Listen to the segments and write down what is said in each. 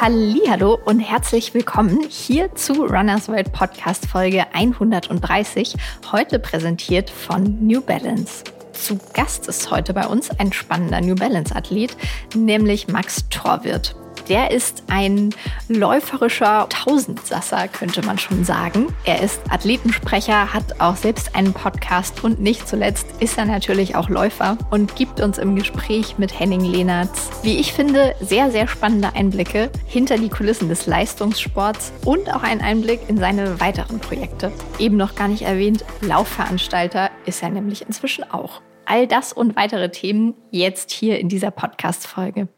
Hallo und herzlich willkommen hier zu Runners World Podcast Folge 130, heute präsentiert von New Balance. Zu Gast ist heute bei uns ein spannender New Balance Athlet, nämlich Max Torwirt. Der ist ein läuferischer Tausendsasser, könnte man schon sagen. Er ist Athletensprecher, hat auch selbst einen Podcast und nicht zuletzt ist er natürlich auch Läufer und gibt uns im Gespräch mit Henning Lehnertz, wie ich finde, sehr, sehr spannende Einblicke hinter die Kulissen des Leistungssports und auch einen Einblick in seine weiteren Projekte. Eben noch gar nicht erwähnt, Laufveranstalter ist er nämlich inzwischen auch. All das und weitere Themen jetzt hier in dieser Podcast-Folge.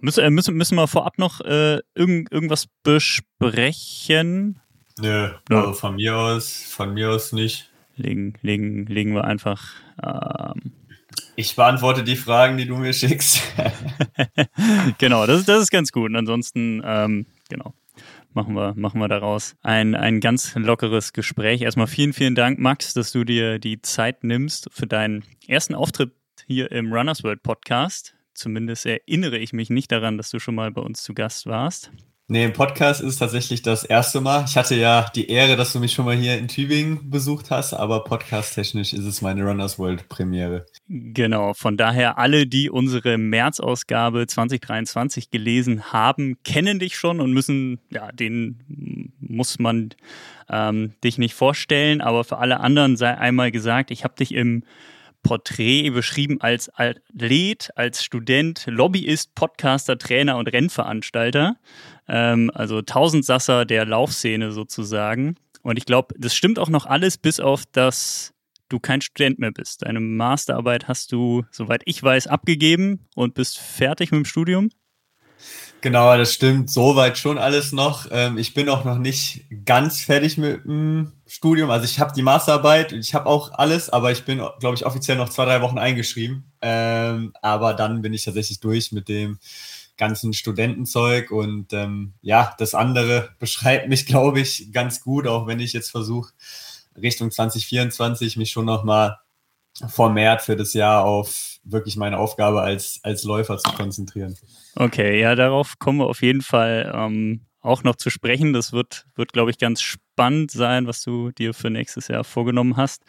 Müssen, äh, müssen, müssen wir vorab noch äh, irgend, irgendwas besprechen? Nö, ja. also von mir aus, von mir aus nicht. Legen, legen, legen wir einfach. Ähm ich beantworte die Fragen, die du mir schickst. genau, das, das ist ganz gut. Und ansonsten, ähm, genau, machen wir, machen wir daraus ein, ein ganz lockeres Gespräch. Erstmal vielen, vielen Dank, Max, dass du dir die Zeit nimmst für deinen ersten Auftritt hier im Runners World Podcast. Zumindest erinnere ich mich nicht daran, dass du schon mal bei uns zu Gast warst. Nee, im Podcast ist es tatsächlich das erste Mal. Ich hatte ja die Ehre, dass du mich schon mal hier in Tübingen besucht hast, aber podcast-technisch ist es meine Runners World Premiere. Genau, von daher alle, die unsere März-Ausgabe 2023 gelesen haben, kennen dich schon und müssen, ja, den muss man ähm, dich nicht vorstellen, aber für alle anderen sei einmal gesagt, ich habe dich im Porträt beschrieben als Athlet, als Student, Lobbyist, Podcaster, Trainer und Rennveranstalter. Ähm, also Tausendsasser der Laufszene sozusagen. Und ich glaube, das stimmt auch noch alles, bis auf das du kein Student mehr bist. Deine Masterarbeit hast du, soweit ich weiß, abgegeben und bist fertig mit dem Studium. Genau, das stimmt. Soweit schon alles noch. Ähm, ich bin auch noch nicht ganz fertig mit dem Studium. Also ich habe die Masterarbeit, ich habe auch alles, aber ich bin, glaube ich, offiziell noch zwei, drei Wochen eingeschrieben. Ähm, aber dann bin ich tatsächlich durch mit dem ganzen Studentenzeug und ähm, ja, das andere beschreibt mich, glaube ich, ganz gut, auch wenn ich jetzt versuche, Richtung 2024 mich schon nochmal vermehrt für das Jahr auf wirklich meine Aufgabe als, als Läufer zu konzentrieren. Okay, ja, darauf kommen wir auf jeden Fall ähm, auch noch zu sprechen. Das wird, wird glaube ich, ganz spannend sein, was du dir für nächstes Jahr vorgenommen hast.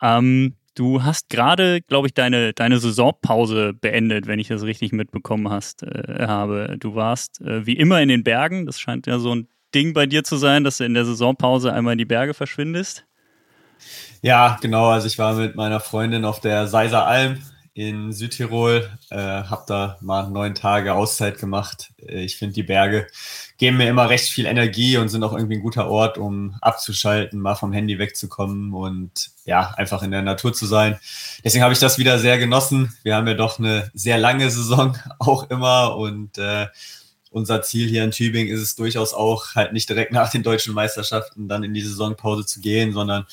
Ähm, du hast gerade, glaube ich, deine, deine Saisonpause beendet, wenn ich das richtig mitbekommen hast, äh, habe. Du warst äh, wie immer in den Bergen. Das scheint ja so ein Ding bei dir zu sein, dass du in der Saisonpause einmal in die Berge verschwindest. Ja, genau. Also ich war mit meiner Freundin auf der Seiser Alm in Südtirol, äh, habe da mal neun Tage Auszeit gemacht. Äh, ich finde, die Berge geben mir immer recht viel Energie und sind auch irgendwie ein guter Ort, um abzuschalten, mal vom Handy wegzukommen und ja, einfach in der Natur zu sein. Deswegen habe ich das wieder sehr genossen. Wir haben ja doch eine sehr lange Saison auch immer und äh, unser Ziel hier in Tübingen ist es durchaus auch, halt nicht direkt nach den deutschen Meisterschaften dann in die Saisonpause zu gehen, sondern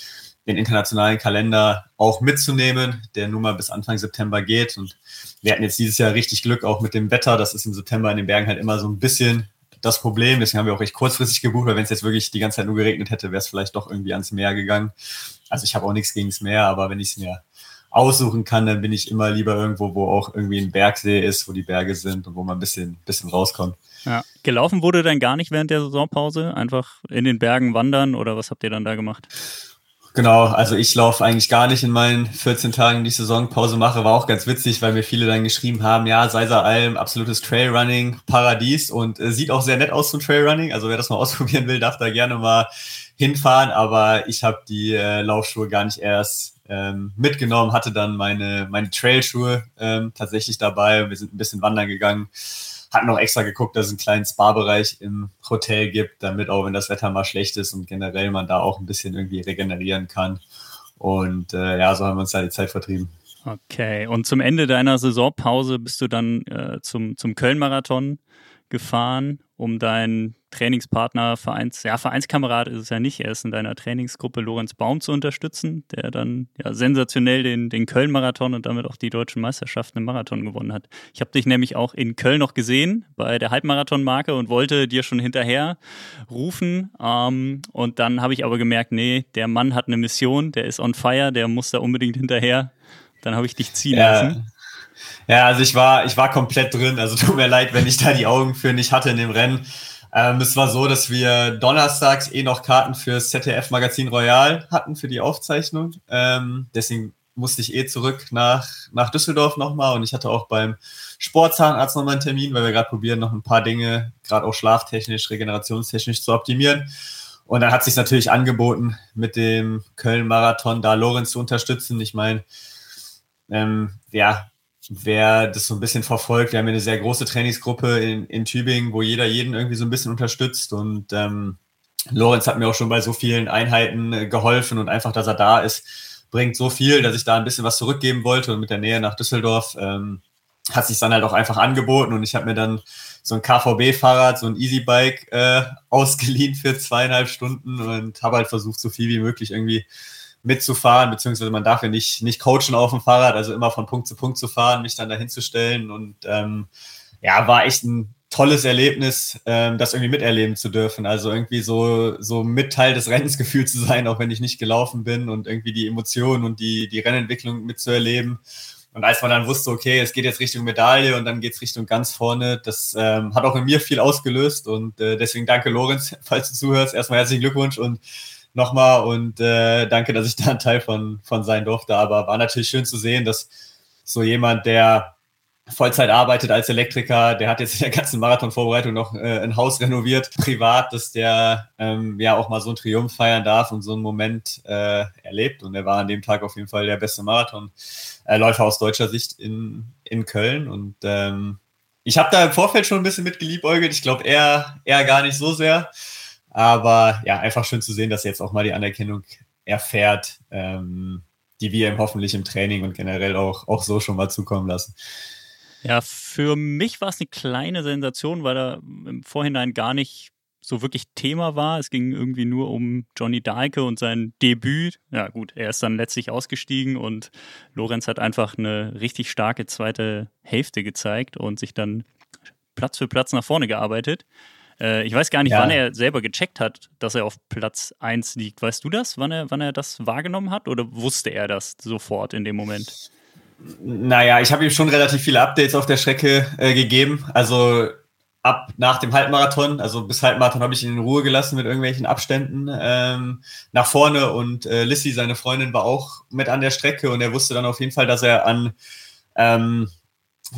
den internationalen Kalender auch mitzunehmen, der nun mal bis Anfang September geht. Und wir hatten jetzt dieses Jahr richtig Glück auch mit dem Wetter. Das ist im September in den Bergen halt immer so ein bisschen das Problem. Deswegen haben wir auch recht kurzfristig gebucht, weil wenn es jetzt wirklich die ganze Zeit nur geregnet hätte, wäre es vielleicht doch irgendwie ans Meer gegangen. Also ich habe auch nichts gegen das Meer, aber wenn ich es mir aussuchen kann, dann bin ich immer lieber irgendwo, wo auch irgendwie ein Bergsee ist, wo die Berge sind und wo man ein bisschen, bisschen rauskommt. Ja. Gelaufen wurde dann gar nicht während der Saisonpause? Einfach in den Bergen wandern oder was habt ihr dann da gemacht? Genau, also ich laufe eigentlich gar nicht in meinen 14 Tagen, die Saisonpause mache. War auch ganz witzig, weil mir viele dann geschrieben haben, ja, Seiser Alm, absolutes Trailrunning, Paradies und äh, sieht auch sehr nett aus zum Trailrunning. Also wer das mal ausprobieren will, darf da gerne mal hinfahren. Aber ich habe die äh, Laufschuhe gar nicht erst ähm, mitgenommen, hatte dann meine, meine Trailschuhe ähm, tatsächlich dabei. Wir sind ein bisschen wandern gegangen hatten noch extra geguckt, dass es einen kleinen Spa-Bereich im Hotel gibt, damit auch wenn das Wetter mal schlecht ist und generell man da auch ein bisschen irgendwie regenerieren kann. Und äh, ja, so haben wir uns da die Zeit vertrieben. Okay, und zum Ende deiner Saisonpause bist du dann äh, zum, zum Köln-Marathon gefahren, um deinen Trainingspartner, Vereins, ja, Vereinskamerad ist es ja nicht, er ist in deiner Trainingsgruppe Lorenz Baum zu unterstützen, der dann ja sensationell den, den Köln-Marathon und damit auch die deutschen Meisterschaften im Marathon gewonnen hat. Ich habe dich nämlich auch in Köln noch gesehen bei der Halbmarathon-Marke und wollte dir schon hinterher rufen. Ähm, und dann habe ich aber gemerkt, nee, der Mann hat eine Mission, der ist on fire, der muss da unbedingt hinterher. Dann habe ich dich ziehen ja. lassen. Ja, also ich war, ich war komplett drin. Also tut mir leid, wenn ich da die Augen für nicht hatte in dem Rennen. Ähm, es war so, dass wir donnerstags eh noch Karten fürs ZDF Magazin Royal hatten für die Aufzeichnung. Ähm, deswegen musste ich eh zurück nach, nach Düsseldorf nochmal und ich hatte auch beim Sportzahnarzt nochmal einen Termin, weil wir gerade probieren, noch ein paar Dinge, gerade auch schlaftechnisch, regenerationstechnisch zu optimieren. Und dann hat sich natürlich angeboten, mit dem Köln-Marathon da Lorenz zu unterstützen. Ich meine, ähm, ja, wer das so ein bisschen verfolgt, wir haben eine sehr große Trainingsgruppe in, in Tübingen, wo jeder jeden irgendwie so ein bisschen unterstützt. Und ähm, Lorenz hat mir auch schon bei so vielen Einheiten äh, geholfen und einfach, dass er da ist, bringt so viel, dass ich da ein bisschen was zurückgeben wollte. Und mit der Nähe nach Düsseldorf ähm, hat sich dann halt auch einfach angeboten. Und ich habe mir dann so ein KVB-Fahrrad, so ein Easy-Bike äh, ausgeliehen für zweieinhalb Stunden und habe halt versucht, so viel wie möglich irgendwie mitzufahren, beziehungsweise man darf ja nicht, nicht coachen auf dem Fahrrad, also immer von Punkt zu Punkt zu fahren, mich dann dahin zu stellen und ähm, ja, war echt ein tolles Erlebnis, ähm, das irgendwie miterleben zu dürfen. Also irgendwie so, so mit Teil des Rennens gefühlt zu sein, auch wenn ich nicht gelaufen bin und irgendwie die Emotionen und die, die Rennentwicklung mitzuerleben. Und als man dann wusste, okay, es geht jetzt Richtung Medaille und dann geht es Richtung ganz vorne, das ähm, hat auch in mir viel ausgelöst. Und äh, deswegen danke, Lorenz, falls du zuhörst. Erstmal herzlichen Glückwunsch und nochmal und äh, danke, dass ich da ein Teil von, von sein durfte. Aber war natürlich schön zu sehen, dass so jemand, der Vollzeit arbeitet als Elektriker, der hat jetzt in der ganzen Marathonvorbereitung noch äh, ein Haus renoviert, privat, dass der ähm, ja auch mal so einen Triumph feiern darf und so einen Moment äh, erlebt. Und er war an dem Tag auf jeden Fall der beste Marathonläufer aus deutscher Sicht in, in Köln. Und ähm, ich habe da im Vorfeld schon ein bisschen mit geliebäugelt. Ich glaube, er, er gar nicht so sehr. Aber ja, einfach schön zu sehen, dass er jetzt auch mal die Anerkennung erfährt, ähm, die wir ihm hoffentlich im Training und generell auch, auch so schon mal zukommen lassen. Ja, für mich war es eine kleine Sensation, weil er im Vorhinein gar nicht so wirklich Thema war. Es ging irgendwie nur um Johnny Dahlke und sein Debüt. Ja gut, er ist dann letztlich ausgestiegen und Lorenz hat einfach eine richtig starke zweite Hälfte gezeigt und sich dann Platz für Platz nach vorne gearbeitet. Äh, ich weiß gar nicht, ja. wann er selber gecheckt hat, dass er auf Platz 1 liegt. Weißt du das, wann er, wann er das wahrgenommen hat oder wusste er das sofort in dem Moment? Naja, ich habe ihm schon relativ viele Updates auf der Strecke äh, gegeben. Also ab nach dem Halbmarathon, also bis Halbmarathon habe ich ihn in Ruhe gelassen mit irgendwelchen Abständen ähm, nach vorne und äh, Lissy, seine Freundin, war auch mit an der Strecke und er wusste dann auf jeden Fall, dass er an ähm,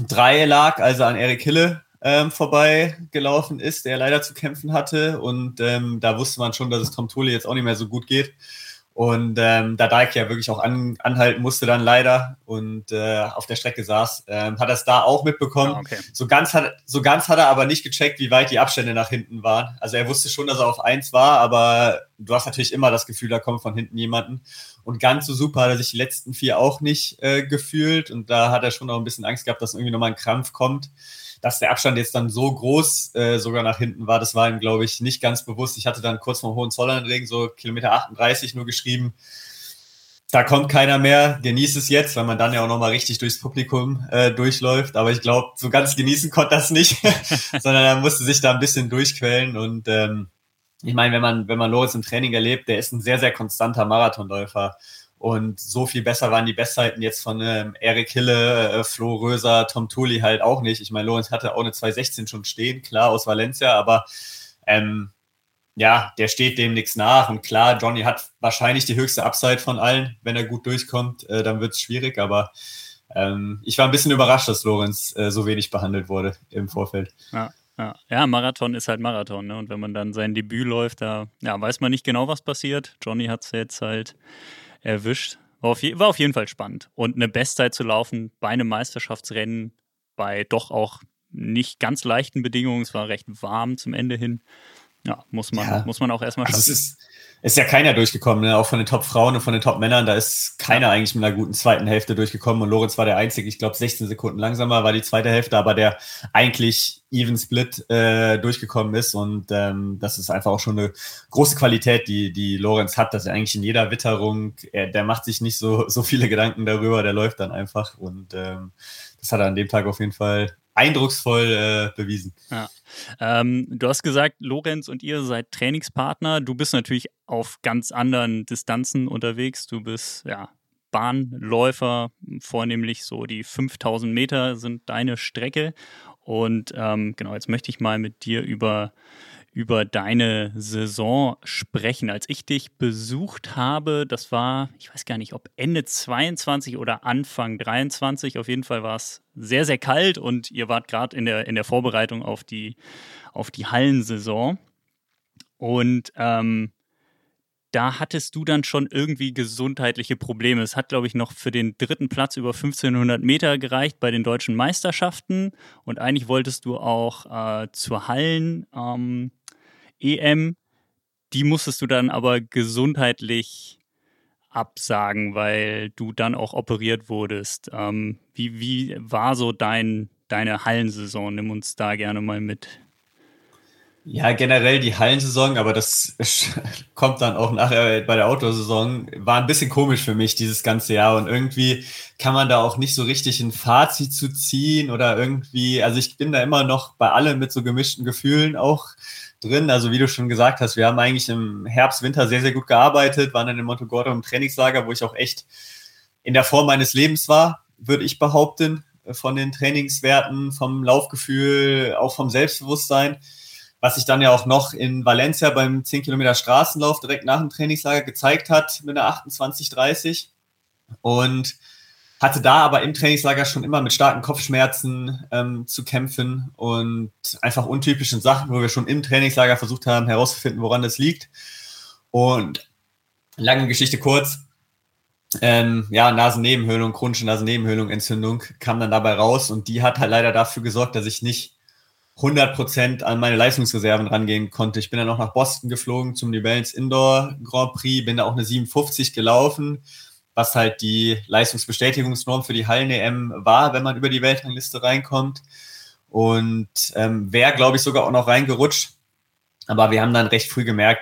drei lag, also an Erik Hille ähm, vorbeigelaufen ist, der leider zu kämpfen hatte und ähm, da wusste man schon, dass es Tom Thule jetzt auch nicht mehr so gut geht. Und ähm, da Dijk ja wirklich auch an, anhalten musste dann leider und äh, auf der Strecke saß, ähm, hat er es da auch mitbekommen. Ah, okay. So, ganz hat, so ganz hat er aber nicht gecheckt, wie weit die Abstände nach hinten waren. Also er wusste schon, dass er auf eins war, aber du hast natürlich immer das Gefühl, da kommt von hinten jemanden. Und ganz so super hat er sich die letzten vier auch nicht äh, gefühlt. Und da hat er schon noch ein bisschen Angst gehabt, dass irgendwie nochmal ein Krampf kommt dass der Abstand jetzt dann so groß äh, sogar nach hinten war, das war ihm, glaube ich, nicht ganz bewusst. Ich hatte dann kurz vom Hohenzollernring so Kilometer 38 nur geschrieben, da kommt keiner mehr, genießt es jetzt, weil man dann ja auch nochmal richtig durchs Publikum äh, durchläuft. Aber ich glaube, so ganz genießen konnte das nicht, sondern er musste sich da ein bisschen durchquellen. Und ähm, ich meine, wenn man, wenn man Loris im Training erlebt, der ist ein sehr, sehr konstanter Marathonläufer. Und so viel besser waren die Bestzeiten jetzt von ähm, Erik Hille, äh, Flo Röser, Tom Thuli halt auch nicht. Ich meine, Lorenz hatte auch eine 216 schon stehen, klar, aus Valencia, aber ähm, ja, der steht dem nichts nach. Und klar, Johnny hat wahrscheinlich die höchste Upside von allen. Wenn er gut durchkommt, äh, dann wird es schwierig, aber ähm, ich war ein bisschen überrascht, dass Lorenz äh, so wenig behandelt wurde im Vorfeld. Ja. Ja, ja, Marathon ist halt Marathon, ne? Und wenn man dann sein Debüt läuft, da ja, weiß man nicht genau, was passiert. Johnny hat es jetzt halt erwischt. War auf, war auf jeden Fall spannend. Und eine Bestzeit zu laufen bei einem Meisterschaftsrennen bei doch auch nicht ganz leichten Bedingungen. Es war recht warm zum Ende hin. Ja, muss man, ja. muss man auch erstmal schaffen. Also es ist, ist ja keiner durchgekommen, ne? auch von den Top-Frauen und von den Top-Männern. Da ist keiner eigentlich mit einer guten zweiten Hälfte durchgekommen und Lorenz war der Einzige. Ich glaube, 16 Sekunden langsamer war die zweite Hälfte, aber der eigentlich Even Split äh, durchgekommen ist. Und ähm, das ist einfach auch schon eine große Qualität, die, die Lorenz hat, dass er eigentlich in jeder Witterung, er, der macht sich nicht so, so viele Gedanken darüber, der läuft dann einfach. Und ähm, das hat er an dem Tag auf jeden Fall eindrucksvoll äh, bewiesen. Ja. Ähm, du hast gesagt, Lorenz und ihr seid Trainingspartner. Du bist natürlich auf ganz anderen Distanzen unterwegs. Du bist ja Bahnläufer, vornehmlich so die 5000 Meter sind deine Strecke. Und ähm, genau, jetzt möchte ich mal mit dir über, über deine Saison sprechen. Als ich dich besucht habe, das war, ich weiß gar nicht, ob Ende 22 oder Anfang 23, auf jeden Fall war es sehr, sehr kalt und ihr wart gerade in der, in der Vorbereitung auf die, auf die Hallensaison. Und ähm, da hattest du dann schon irgendwie gesundheitliche Probleme. Es hat, glaube ich, noch für den dritten Platz über 1500 Meter gereicht bei den deutschen Meisterschaften. Und eigentlich wolltest du auch äh, zur Hallen-EM. Ähm, Die musstest du dann aber gesundheitlich absagen, weil du dann auch operiert wurdest. Ähm, wie, wie war so dein, deine Hallensaison? Nimm uns da gerne mal mit. Ja, generell die Hallensaison, aber das kommt dann auch nachher bei der Outdoor-Saison, war ein bisschen komisch für mich dieses ganze Jahr und irgendwie kann man da auch nicht so richtig ein Fazit zu ziehen oder irgendwie, also ich bin da immer noch bei allem mit so gemischten Gefühlen auch drin. Also wie du schon gesagt hast, wir haben eigentlich im Herbst, Winter sehr, sehr gut gearbeitet, waren dann in Montegordo im Trainingslager, wo ich auch echt in der Form meines Lebens war, würde ich behaupten, von den Trainingswerten, vom Laufgefühl, auch vom Selbstbewusstsein was sich dann ja auch noch in Valencia beim 10 Kilometer Straßenlauf direkt nach dem Trainingslager gezeigt hat mit einer 28,30 und hatte da aber im Trainingslager schon immer mit starken Kopfschmerzen ähm, zu kämpfen und einfach untypischen Sachen, wo wir schon im Trainingslager versucht haben herauszufinden, woran das liegt. Und lange Geschichte kurz, ähm, ja, Nasennebenhöhlung, chronische Nasennebenhöhlung, Entzündung kam dann dabei raus und die hat halt leider dafür gesorgt, dass ich nicht 100% an meine Leistungsreserven rangehen konnte. Ich bin dann noch nach Boston geflogen zum New Balance Indoor Grand Prix, bin da auch eine 57 gelaufen, was halt die Leistungsbestätigungsnorm für die Hallen-EM war, wenn man über die Weltrangliste reinkommt. Und ähm, wäre, glaube ich, sogar auch noch reingerutscht. Aber wir haben dann recht früh gemerkt,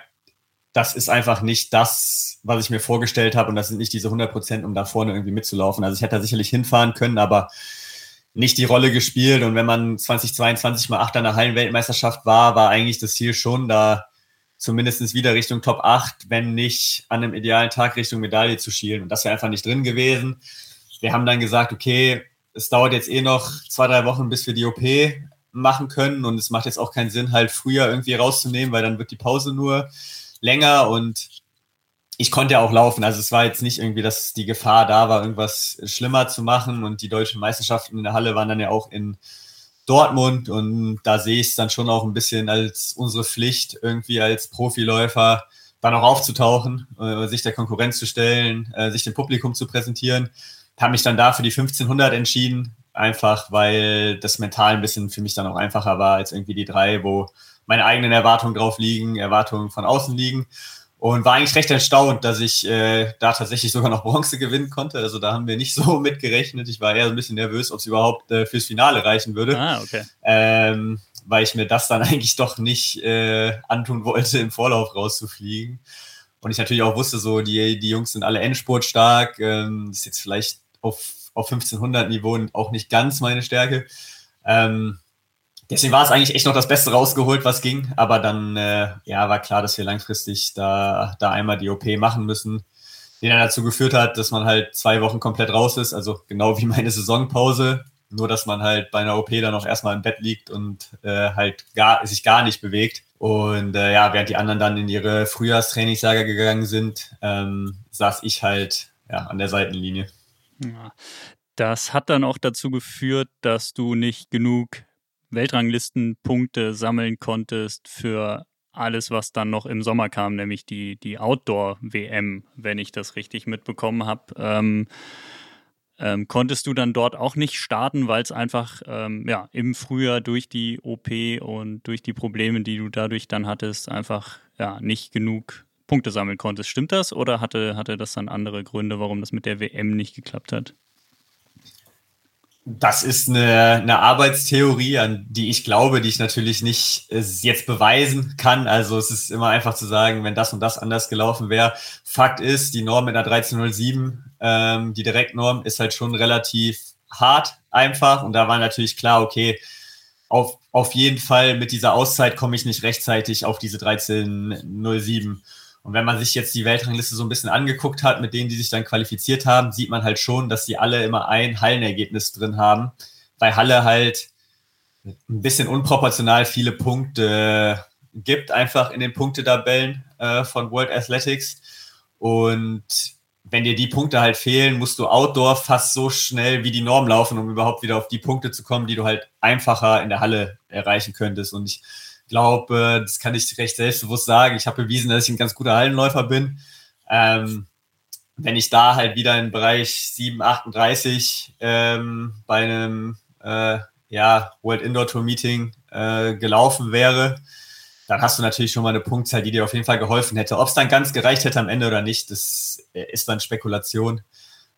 das ist einfach nicht das, was ich mir vorgestellt habe und das sind nicht diese 100% um da vorne irgendwie mitzulaufen. Also ich hätte da sicherlich hinfahren können, aber nicht die Rolle gespielt. Und wenn man 2022 mal Achter der Hallenweltmeisterschaft war, war eigentlich das Ziel schon, da zumindest wieder Richtung Top 8, wenn nicht an einem idealen Tag Richtung Medaille zu schielen. Und das wäre einfach nicht drin gewesen. Wir haben dann gesagt, okay, es dauert jetzt eh noch zwei, drei Wochen, bis wir die OP machen können. Und es macht jetzt auch keinen Sinn, halt früher irgendwie rauszunehmen, weil dann wird die Pause nur länger und ich konnte ja auch laufen. Also es war jetzt nicht irgendwie, dass die Gefahr da war, irgendwas schlimmer zu machen. Und die deutschen Meisterschaften in der Halle waren dann ja auch in Dortmund. Und da sehe ich es dann schon auch ein bisschen als unsere Pflicht, irgendwie als Profiläufer dann auch aufzutauchen, äh, sich der Konkurrenz zu stellen, äh, sich dem Publikum zu präsentieren. Habe mich dann da für die 1500 entschieden, einfach weil das mental ein bisschen für mich dann auch einfacher war als irgendwie die drei, wo meine eigenen Erwartungen drauf liegen, Erwartungen von außen liegen. Und war eigentlich recht erstaunt, dass ich äh, da tatsächlich sogar noch Bronze gewinnen konnte. Also da haben wir nicht so mitgerechnet. Ich war eher ein bisschen nervös, ob es überhaupt äh, fürs Finale reichen würde. Ah, okay. Ähm, weil ich mir das dann eigentlich doch nicht äh, antun wollte, im Vorlauf rauszufliegen. Und ich natürlich auch wusste, so die, die Jungs sind alle Endspurt stark. Ähm, ist jetzt vielleicht auf, auf 1500 Niveau auch nicht ganz meine Stärke. Ähm, Deswegen war es eigentlich echt noch das Beste rausgeholt, was ging. Aber dann äh, ja, war klar, dass wir langfristig da, da einmal die OP machen müssen, die dann dazu geführt hat, dass man halt zwei Wochen komplett raus ist. Also genau wie meine Saisonpause. Nur, dass man halt bei einer OP dann auch erstmal im Bett liegt und äh, halt gar, sich gar nicht bewegt. Und äh, ja, während die anderen dann in ihre Frühjahrstrainingslager gegangen sind, ähm, saß ich halt ja, an der Seitenlinie. Das hat dann auch dazu geführt, dass du nicht genug Weltranglistenpunkte sammeln konntest für alles, was dann noch im Sommer kam, nämlich die, die Outdoor-WM, wenn ich das richtig mitbekommen habe. Ähm, ähm, konntest du dann dort auch nicht starten, weil es einfach ähm, ja, im Frühjahr durch die OP und durch die Probleme, die du dadurch dann hattest, einfach ja, nicht genug Punkte sammeln konntest. Stimmt das oder hatte, hatte das dann andere Gründe, warum das mit der WM nicht geklappt hat? Das ist eine, eine Arbeitstheorie, an die ich glaube, die ich natürlich nicht äh, jetzt beweisen kann. Also es ist immer einfach zu sagen, wenn das und das anders gelaufen wäre. Fakt ist, die Norm mit einer 1307, ähm, die Direktnorm, ist halt schon relativ hart einfach. Und da war natürlich klar, okay, auf, auf jeden Fall mit dieser Auszeit komme ich nicht rechtzeitig auf diese 1307. Und wenn man sich jetzt die Weltrangliste so ein bisschen angeguckt hat, mit denen, die sich dann qualifiziert haben, sieht man halt schon, dass die alle immer ein Hallenergebnis drin haben. Bei Halle halt ein bisschen unproportional viele Punkte gibt, einfach in den Punktetabellen äh, von World Athletics. Und wenn dir die Punkte halt fehlen, musst du Outdoor fast so schnell wie die Norm laufen, um überhaupt wieder auf die Punkte zu kommen, die du halt einfacher in der Halle erreichen könntest. Und ich glaube, das kann ich recht selbstbewusst sagen. Ich habe bewiesen, dass ich ein ganz guter Hallenläufer bin. Ähm, wenn ich da halt wieder im Bereich 7, 38 ähm, bei einem äh, ja, World Indoor Tour Meeting äh, gelaufen wäre, dann hast du natürlich schon mal eine Punktzahl, die dir auf jeden Fall geholfen hätte. Ob es dann ganz gereicht hätte am Ende oder nicht, das ist dann Spekulation.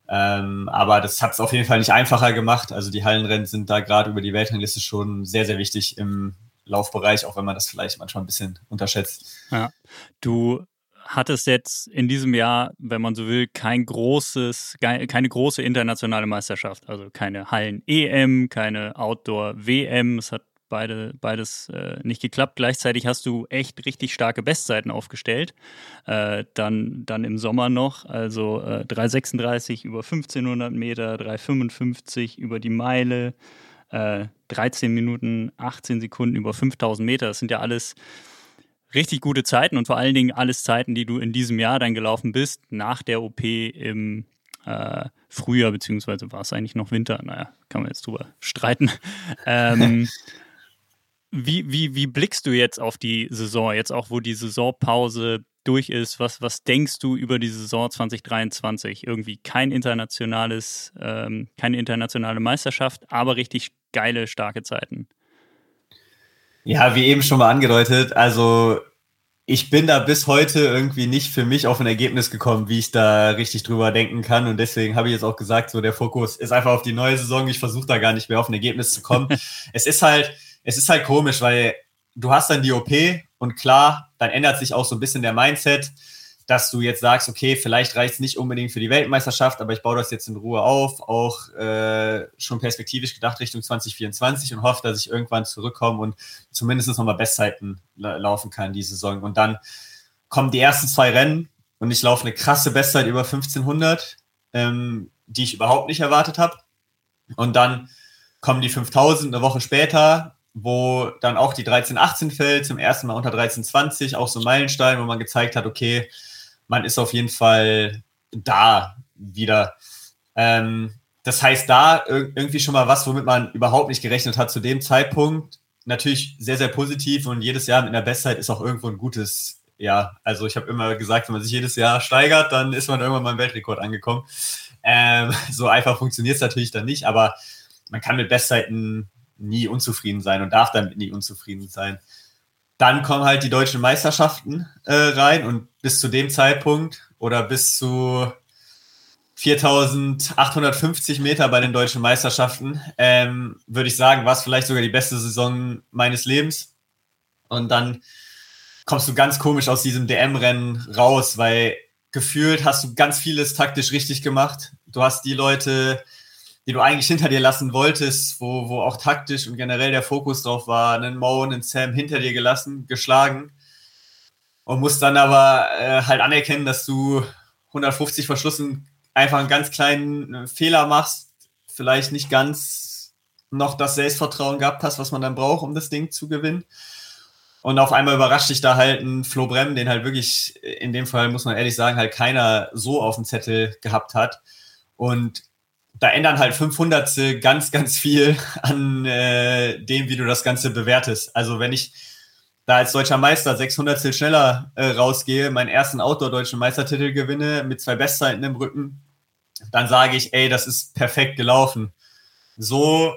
Ähm, aber das hat es auf jeden Fall nicht einfacher gemacht. Also die Hallenrennen sind da gerade über die Weltrangliste schon sehr, sehr wichtig im Laufbereich, auch wenn man das vielleicht manchmal ein bisschen unterschätzt. Ja, du hattest jetzt in diesem Jahr, wenn man so will, kein großes, keine große internationale Meisterschaft. Also keine Hallen-EM, keine Outdoor-WM. Es hat beide, beides äh, nicht geklappt. Gleichzeitig hast du echt richtig starke Bestzeiten aufgestellt. Äh, dann, dann im Sommer noch, also äh, 3,36 über 1500 Meter, 3,55 über die Meile, äh, 13 Minuten, 18 Sekunden über 5000 Meter. Das sind ja alles richtig gute Zeiten und vor allen Dingen alles Zeiten, die du in diesem Jahr dann gelaufen bist, nach der OP im äh, Frühjahr, beziehungsweise war es eigentlich noch Winter. Naja, kann man jetzt drüber streiten. ähm, wie, wie, wie blickst du jetzt auf die Saison, jetzt auch wo die Saisonpause durch ist? Was, was denkst du über die Saison 2023? Irgendwie kein internationales, ähm, keine internationale Meisterschaft, aber richtig geile, starke Zeiten. Ja, wie eben schon mal angedeutet, also ich bin da bis heute irgendwie nicht für mich auf ein Ergebnis gekommen, wie ich da richtig drüber denken kann. Und deswegen habe ich jetzt auch gesagt, so der Fokus ist einfach auf die neue Saison. Ich versuche da gar nicht mehr auf ein Ergebnis zu kommen. es ist halt, es ist halt komisch, weil du hast dann die OP und klar, dann ändert sich auch so ein bisschen der Mindset, dass du jetzt sagst, okay, vielleicht reicht es nicht unbedingt für die Weltmeisterschaft, aber ich baue das jetzt in Ruhe auf, auch äh, schon perspektivisch gedacht Richtung 2024 und hoffe, dass ich irgendwann zurückkomme und zumindest nochmal Bestzeiten la laufen kann die Saison. Und dann kommen die ersten zwei Rennen und ich laufe eine krasse Bestzeit über 1500, ähm, die ich überhaupt nicht erwartet habe. Und dann kommen die 5000 eine Woche später wo dann auch die 1318 fällt, zum ersten Mal unter 1320, auch so ein Meilenstein, wo man gezeigt hat, okay, man ist auf jeden Fall da wieder. Ähm, das heißt, da irgendwie schon mal was, womit man überhaupt nicht gerechnet hat zu dem Zeitpunkt. Natürlich sehr, sehr positiv und jedes Jahr mit einer Bestzeit ist auch irgendwo ein gutes Jahr. Also ich habe immer gesagt, wenn man sich jedes Jahr steigert, dann ist man irgendwann mal im Weltrekord angekommen. Ähm, so einfach funktioniert es natürlich dann nicht, aber man kann mit Bestzeiten nie unzufrieden sein und darf damit nie unzufrieden sein. Dann kommen halt die deutschen Meisterschaften äh, rein und bis zu dem Zeitpunkt oder bis zu 4850 Meter bei den deutschen Meisterschaften, ähm, würde ich sagen, war es vielleicht sogar die beste Saison meines Lebens. Und dann kommst du ganz komisch aus diesem DM-Rennen raus, weil gefühlt hast du ganz vieles taktisch richtig gemacht. Du hast die Leute die du eigentlich hinter dir lassen wolltest, wo, wo auch taktisch und generell der Fokus drauf war, einen Mo, einen Sam hinter dir gelassen, geschlagen und musst dann aber äh, halt anerkennen, dass du 150 Verschlussen einfach einen ganz kleinen äh, Fehler machst, vielleicht nicht ganz noch das Selbstvertrauen gehabt hast, was man dann braucht, um das Ding zu gewinnen. Und auf einmal überrascht dich da halt ein Flo Brem, den halt wirklich, in dem Fall muss man ehrlich sagen, halt keiner so auf dem Zettel gehabt hat. Und da ändern halt 500 ganz, ganz viel an äh, dem, wie du das Ganze bewertest. Also wenn ich da als deutscher Meister 600 schneller äh, rausgehe, meinen ersten Outdoor-deutschen Meistertitel gewinne mit zwei Bestzeiten im Rücken, dann sage ich, ey, das ist perfekt gelaufen. So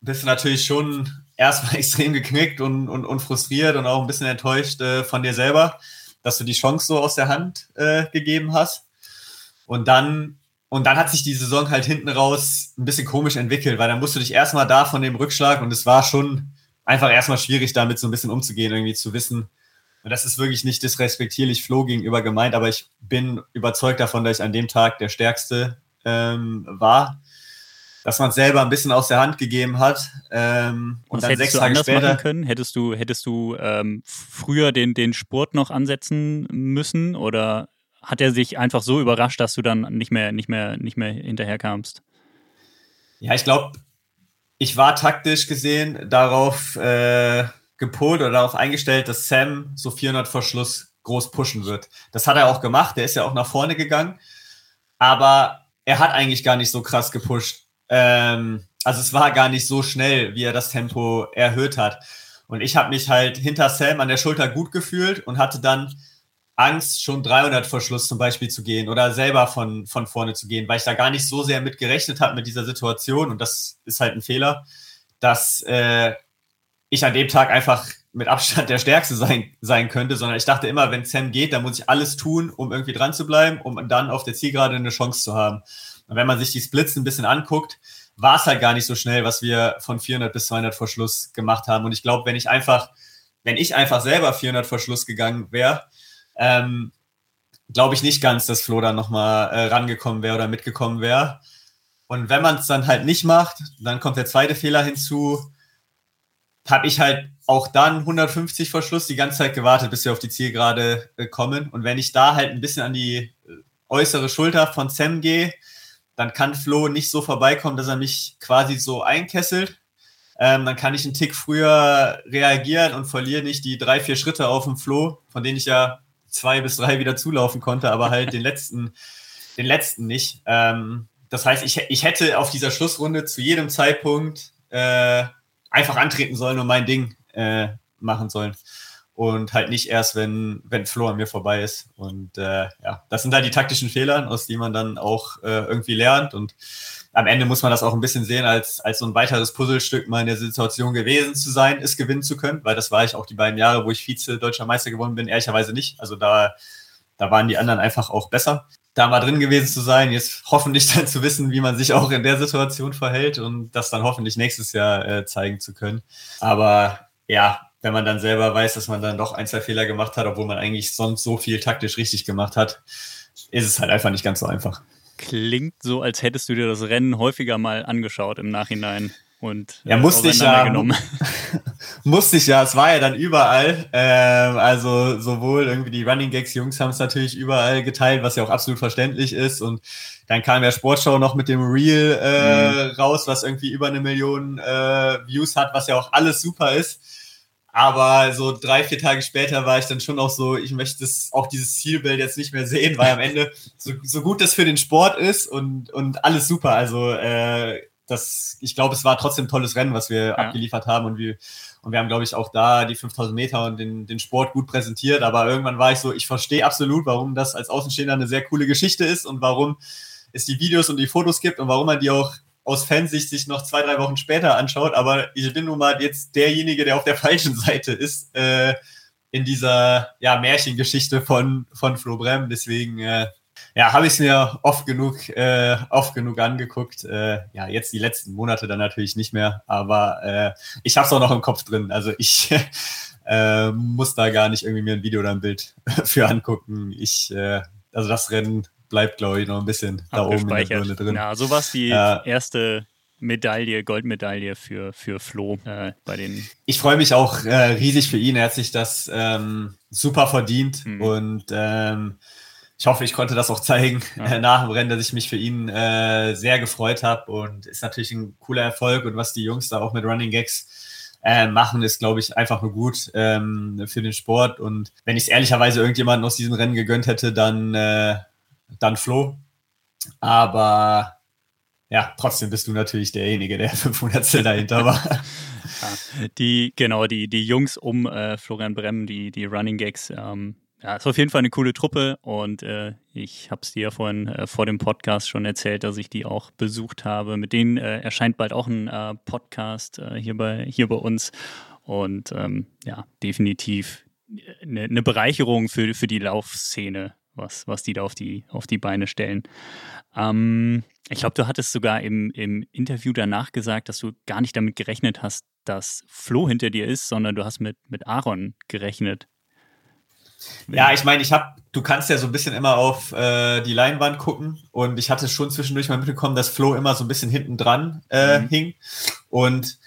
bist du natürlich schon erstmal extrem geknickt und, und, und frustriert und auch ein bisschen enttäuscht äh, von dir selber, dass du die Chance so aus der Hand äh, gegeben hast. Und dann und dann hat sich die Saison halt hinten raus ein bisschen komisch entwickelt, weil dann musst du dich erstmal da von dem Rückschlag und es war schon einfach erstmal schwierig, damit so ein bisschen umzugehen, irgendwie zu wissen. Und das ist wirklich nicht disrespektierlich Flo gegenüber gemeint, aber ich bin überzeugt davon, dass ich an dem Tag der Stärkste ähm, war. dass man es selber ein bisschen aus der Hand gegeben hat. Ähm, und Was dann sechs Tage später können. Hättest du, hättest du ähm, früher den, den Sport noch ansetzen müssen oder hat er sich einfach so überrascht, dass du dann nicht mehr, nicht mehr, nicht mehr hinterherkamst? Ja, ich glaube, ich war taktisch gesehen darauf äh, gepolt oder darauf eingestellt, dass Sam so 400 Verschluss groß pushen wird. Das hat er auch gemacht. Der ist ja auch nach vorne gegangen. Aber er hat eigentlich gar nicht so krass gepusht. Ähm, also es war gar nicht so schnell, wie er das Tempo erhöht hat. Und ich habe mich halt hinter Sam an der Schulter gut gefühlt und hatte dann Angst, schon 300 Verschluss zum Beispiel zu gehen oder selber von, von vorne zu gehen, weil ich da gar nicht so sehr mit gerechnet habe mit dieser Situation. Und das ist halt ein Fehler, dass äh, ich an dem Tag einfach mit Abstand der Stärkste sein, sein könnte, sondern ich dachte immer, wenn Sam geht, dann muss ich alles tun, um irgendwie dran zu bleiben, um dann auf der Zielgerade eine Chance zu haben. Und wenn man sich die Splits ein bisschen anguckt, war es halt gar nicht so schnell, was wir von 400 bis 200 Verschluss gemacht haben. Und ich glaube, wenn ich einfach, wenn ich einfach selber 400 Verschluss gegangen wäre, ähm, glaube ich nicht ganz, dass Flo dann nochmal äh, rangekommen wäre oder mitgekommen wäre. Und wenn man es dann halt nicht macht, dann kommt der zweite Fehler hinzu, habe ich halt auch dann 150 Verschluss die ganze Zeit gewartet, bis wir auf die Zielgerade äh, kommen. Und wenn ich da halt ein bisschen an die äh, äußere Schulter von Sam gehe, dann kann Flo nicht so vorbeikommen, dass er mich quasi so einkesselt. Ähm, dann kann ich einen Tick früher reagieren und verliere nicht die drei, vier Schritte auf dem Flo, von denen ich ja zwei bis drei wieder zulaufen konnte, aber halt den letzten, den letzten nicht. Ähm, das heißt, ich, ich hätte auf dieser Schlussrunde zu jedem Zeitpunkt äh, einfach antreten sollen und mein Ding äh, machen sollen und halt nicht erst, wenn, wenn Flo an mir vorbei ist. Und äh, ja, das sind halt die taktischen Fehler, aus denen man dann auch äh, irgendwie lernt. Und am Ende muss man das auch ein bisschen sehen, als, als so ein weiteres Puzzlestück mal in der Situation gewesen zu sein, es gewinnen zu können, weil das war ich auch die beiden Jahre, wo ich Vize-Deutscher Meister geworden bin, ehrlicherweise nicht. Also da, da waren die anderen einfach auch besser. Da mal drin gewesen zu sein, jetzt hoffentlich dann zu wissen, wie man sich auch in der Situation verhält und das dann hoffentlich nächstes Jahr äh, zeigen zu können. Aber ja, wenn man dann selber weiß, dass man dann doch ein, zwei Fehler gemacht hat, obwohl man eigentlich sonst so viel taktisch richtig gemacht hat, ist es halt einfach nicht ganz so einfach. Klingt so, als hättest du dir das Rennen häufiger mal angeschaut im Nachhinein und ja, musste ich ja, musste ich ja, es war ja dann überall, ähm, also sowohl irgendwie die Running Gags Jungs haben es natürlich überall geteilt, was ja auch absolut verständlich ist. Und dann kam ja Sportschau noch mit dem Reel äh, mhm. raus, was irgendwie über eine Million äh, Views hat, was ja auch alles super ist aber so drei, vier Tage später war ich dann schon auch so, ich möchte das, auch dieses Zielbild jetzt nicht mehr sehen, weil am Ende, so, so gut das für den Sport ist und, und alles super. Also äh, das, ich glaube, es war trotzdem ein tolles Rennen, was wir ja. abgeliefert haben und wir, und wir haben, glaube ich, auch da die 5000 Meter und den, den Sport gut präsentiert. Aber irgendwann war ich so, ich verstehe absolut, warum das als Außenstehender eine sehr coole Geschichte ist und warum es die Videos und die Fotos gibt und warum man die auch aus Fansicht sich noch zwei, drei Wochen später anschaut, aber ich bin nun mal jetzt derjenige, der auf der falschen Seite ist äh, in dieser ja, Märchengeschichte von, von Flo Brem. Deswegen äh, ja, habe ich es mir oft genug, äh, oft genug angeguckt. Äh, ja, jetzt die letzten Monate dann natürlich nicht mehr, aber äh, ich habe es auch noch im Kopf drin. Also ich äh, muss da gar nicht irgendwie mir ein Video oder ein Bild für angucken. Ich, äh, also das Rennen bleibt, glaube ich, noch ein bisschen da oben in der Birne drin. Ja, so war die äh, erste Medaille, Goldmedaille für, für Flo äh, bei den. Ich freue mich auch äh, riesig für ihn. Er hat sich das ähm, super verdient mhm. und ähm, ich hoffe, ich konnte das auch zeigen ja. äh, nach dem Rennen, dass ich mich für ihn äh, sehr gefreut habe und ist natürlich ein cooler Erfolg und was die Jungs da auch mit Running Gags äh, machen, ist, glaube ich, einfach nur gut ähm, für den Sport. Und wenn ich es ehrlicherweise irgendjemanden aus diesem Rennen gegönnt hätte, dann äh, dann Flo. Aber ja, trotzdem bist du natürlich derjenige, der 500 dahinter war. Die, genau, die, die Jungs um äh, Florian Bremm, die, die Running Gags, ähm, ja, ist auf jeden Fall eine coole Truppe und äh, ich habe es dir ja vorhin äh, vor dem Podcast schon erzählt, dass ich die auch besucht habe. Mit denen äh, erscheint bald auch ein äh, Podcast äh, hier, bei, hier bei uns und ähm, ja, definitiv eine, eine Bereicherung für, für die Laufszene was, was die da auf die, auf die Beine stellen. Ähm, ich glaube, du hattest sogar im, im Interview danach gesagt, dass du gar nicht damit gerechnet hast, dass Flo hinter dir ist, sondern du hast mit, mit Aaron gerechnet. Ja, ich meine, ich habe, du kannst ja so ein bisschen immer auf äh, die Leinwand gucken und ich hatte schon zwischendurch mal mitbekommen, dass Flo immer so ein bisschen hinten dran äh, mhm. hing und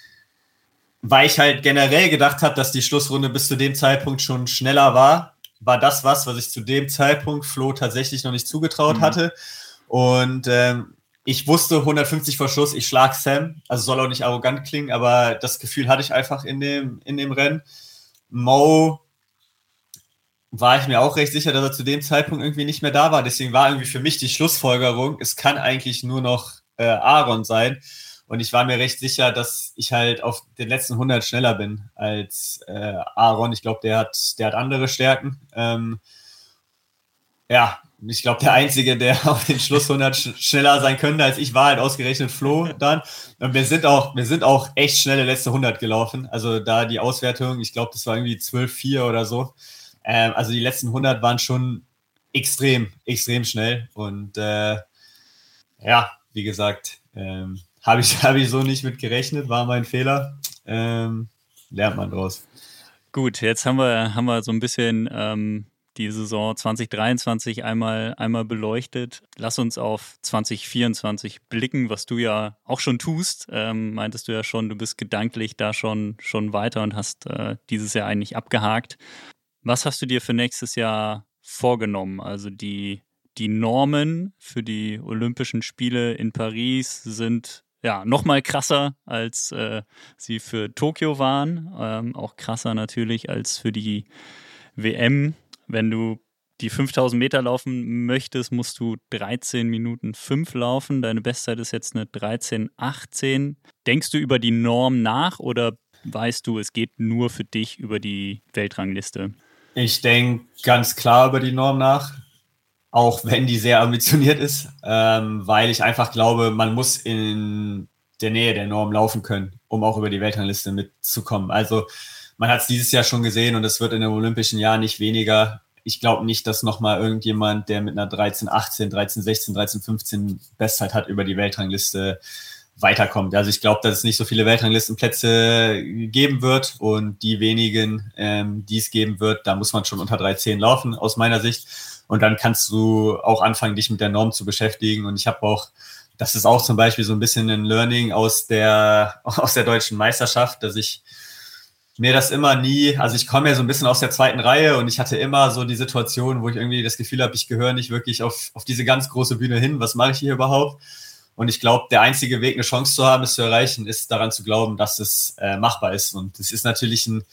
weil ich halt generell gedacht habe, dass die Schlussrunde bis zu dem Zeitpunkt schon schneller war, war das was, was ich zu dem Zeitpunkt Flo tatsächlich noch nicht zugetraut mhm. hatte. Und ähm, ich wusste 150 vor Schluss, ich schlag Sam. Also soll auch nicht arrogant klingen, aber das Gefühl hatte ich einfach in dem, in dem Rennen. Mo war ich mir auch recht sicher, dass er zu dem Zeitpunkt irgendwie nicht mehr da war. Deswegen war irgendwie für mich die Schlussfolgerung, es kann eigentlich nur noch äh, Aaron sein. Und ich war mir recht sicher, dass ich halt auf den letzten 100 schneller bin als äh, Aaron. Ich glaube, der hat, der hat andere Stärken. Ähm, ja, ich glaube, der Einzige, der auf den Schluss 100 sch schneller sein könnte als ich, war halt ausgerechnet Flo dann. Und wir sind auch, wir sind auch echt schnelle letzte 100 gelaufen. Also da die Auswertung, ich glaube, das war irgendwie 12,4 oder so. Ähm, also die letzten 100 waren schon extrem, extrem schnell. Und äh, ja, wie gesagt, ähm, habe ich, hab ich so nicht mit gerechnet, war mein Fehler. Ähm, lernt man draus. Gut, jetzt haben wir, haben wir so ein bisschen ähm, die Saison 2023 einmal, einmal beleuchtet. Lass uns auf 2024 blicken, was du ja auch schon tust. Ähm, meintest du ja schon, du bist gedanklich da schon, schon weiter und hast äh, dieses Jahr eigentlich abgehakt. Was hast du dir für nächstes Jahr vorgenommen? Also die, die Normen für die Olympischen Spiele in Paris sind ja, nochmal krasser, als äh, sie für Tokio waren. Ähm, auch krasser natürlich als für die WM. Wenn du die 5000 Meter laufen möchtest, musst du 13 Minuten 5 laufen. Deine Bestzeit ist jetzt eine 13,18. Denkst du über die Norm nach oder weißt du, es geht nur für dich über die Weltrangliste? Ich denke ganz klar über die Norm nach auch wenn die sehr ambitioniert ist, ähm, weil ich einfach glaube, man muss in der Nähe der Norm laufen können, um auch über die Weltrangliste mitzukommen. Also man hat es dieses Jahr schon gesehen und es wird in den Olympischen Jahren nicht weniger. Ich glaube nicht, dass nochmal irgendjemand, der mit einer 13, 18, 13, 16, 13, 15 Bestzeit hat, über die Weltrangliste weiterkommt. Also ich glaube, dass es nicht so viele Weltranglistenplätze geben wird und die wenigen, ähm, die es geben wird, da muss man schon unter 3,10 laufen, aus meiner Sicht. Und dann kannst du auch anfangen, dich mit der Norm zu beschäftigen. Und ich habe auch, das ist auch zum Beispiel so ein bisschen ein Learning aus der, aus der deutschen Meisterschaft, dass ich mir das immer nie, also ich komme ja so ein bisschen aus der zweiten Reihe und ich hatte immer so die Situation, wo ich irgendwie das Gefühl habe, ich gehöre nicht wirklich auf, auf diese ganz große Bühne hin. Was mache ich hier überhaupt? Und ich glaube, der einzige Weg, eine Chance zu haben, es zu erreichen, ist daran zu glauben, dass es äh, machbar ist. Und es ist natürlich ein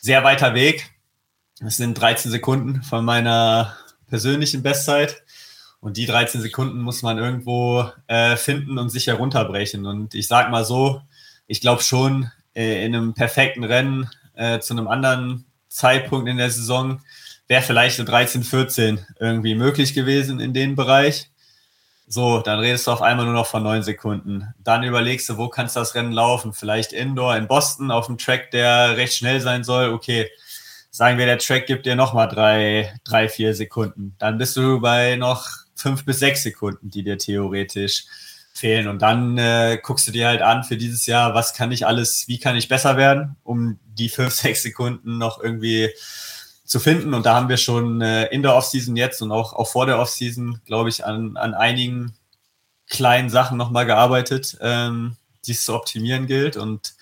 sehr weiter Weg. Es sind 13 Sekunden von meiner persönlichen Bestzeit. Und die 13 Sekunden muss man irgendwo äh, finden und sicher runterbrechen. Und ich sag mal so, ich glaube schon, äh, in einem perfekten Rennen äh, zu einem anderen Zeitpunkt in der Saison wäre vielleicht eine 13, 14 irgendwie möglich gewesen in dem Bereich. So, dann redest du auf einmal nur noch von neun Sekunden. Dann überlegst du, wo kannst du das Rennen laufen? Vielleicht Indoor in Boston auf einem Track, der recht schnell sein soll. Okay, sagen wir, der Track gibt dir nochmal drei, drei, vier Sekunden. Dann bist du bei noch fünf bis sechs Sekunden, die dir theoretisch fehlen. Und dann äh, guckst du dir halt an für dieses Jahr, was kann ich alles, wie kann ich besser werden, um die fünf, sechs Sekunden noch irgendwie zu finden. Und da haben wir schon äh, in der Offseason jetzt und auch, auch vor der Offseason, glaube ich, an, an einigen kleinen Sachen nochmal gearbeitet, ähm, die es zu optimieren gilt. Und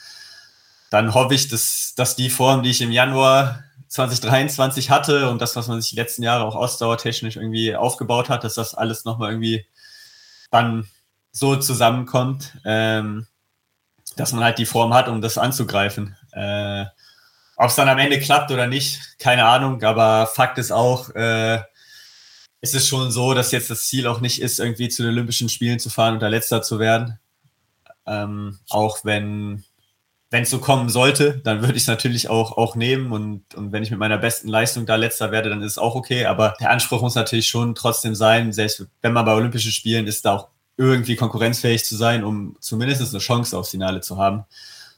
dann hoffe ich, dass, dass die Form, die ich im Januar 2023 hatte und das, was man sich die letzten Jahre auch ausdauertechnisch irgendwie aufgebaut hat, dass das alles nochmal irgendwie dann so zusammenkommt, ähm, dass man halt die Form hat, um das anzugreifen. Äh, Ob es dann am Ende klappt oder nicht, keine Ahnung, aber Fakt ist auch, äh, es ist schon so, dass jetzt das Ziel auch nicht ist, irgendwie zu den Olympischen Spielen zu fahren und da letzter zu werden. Ähm, auch wenn wenn es so kommen sollte, dann würde ich es natürlich auch, auch nehmen und, und wenn ich mit meiner besten Leistung da letzter werde, dann ist es auch okay. Aber der Anspruch muss natürlich schon trotzdem sein, selbst wenn man bei Olympischen Spielen ist, da auch irgendwie konkurrenzfähig zu sein, um zumindest eine Chance aufs Finale zu haben.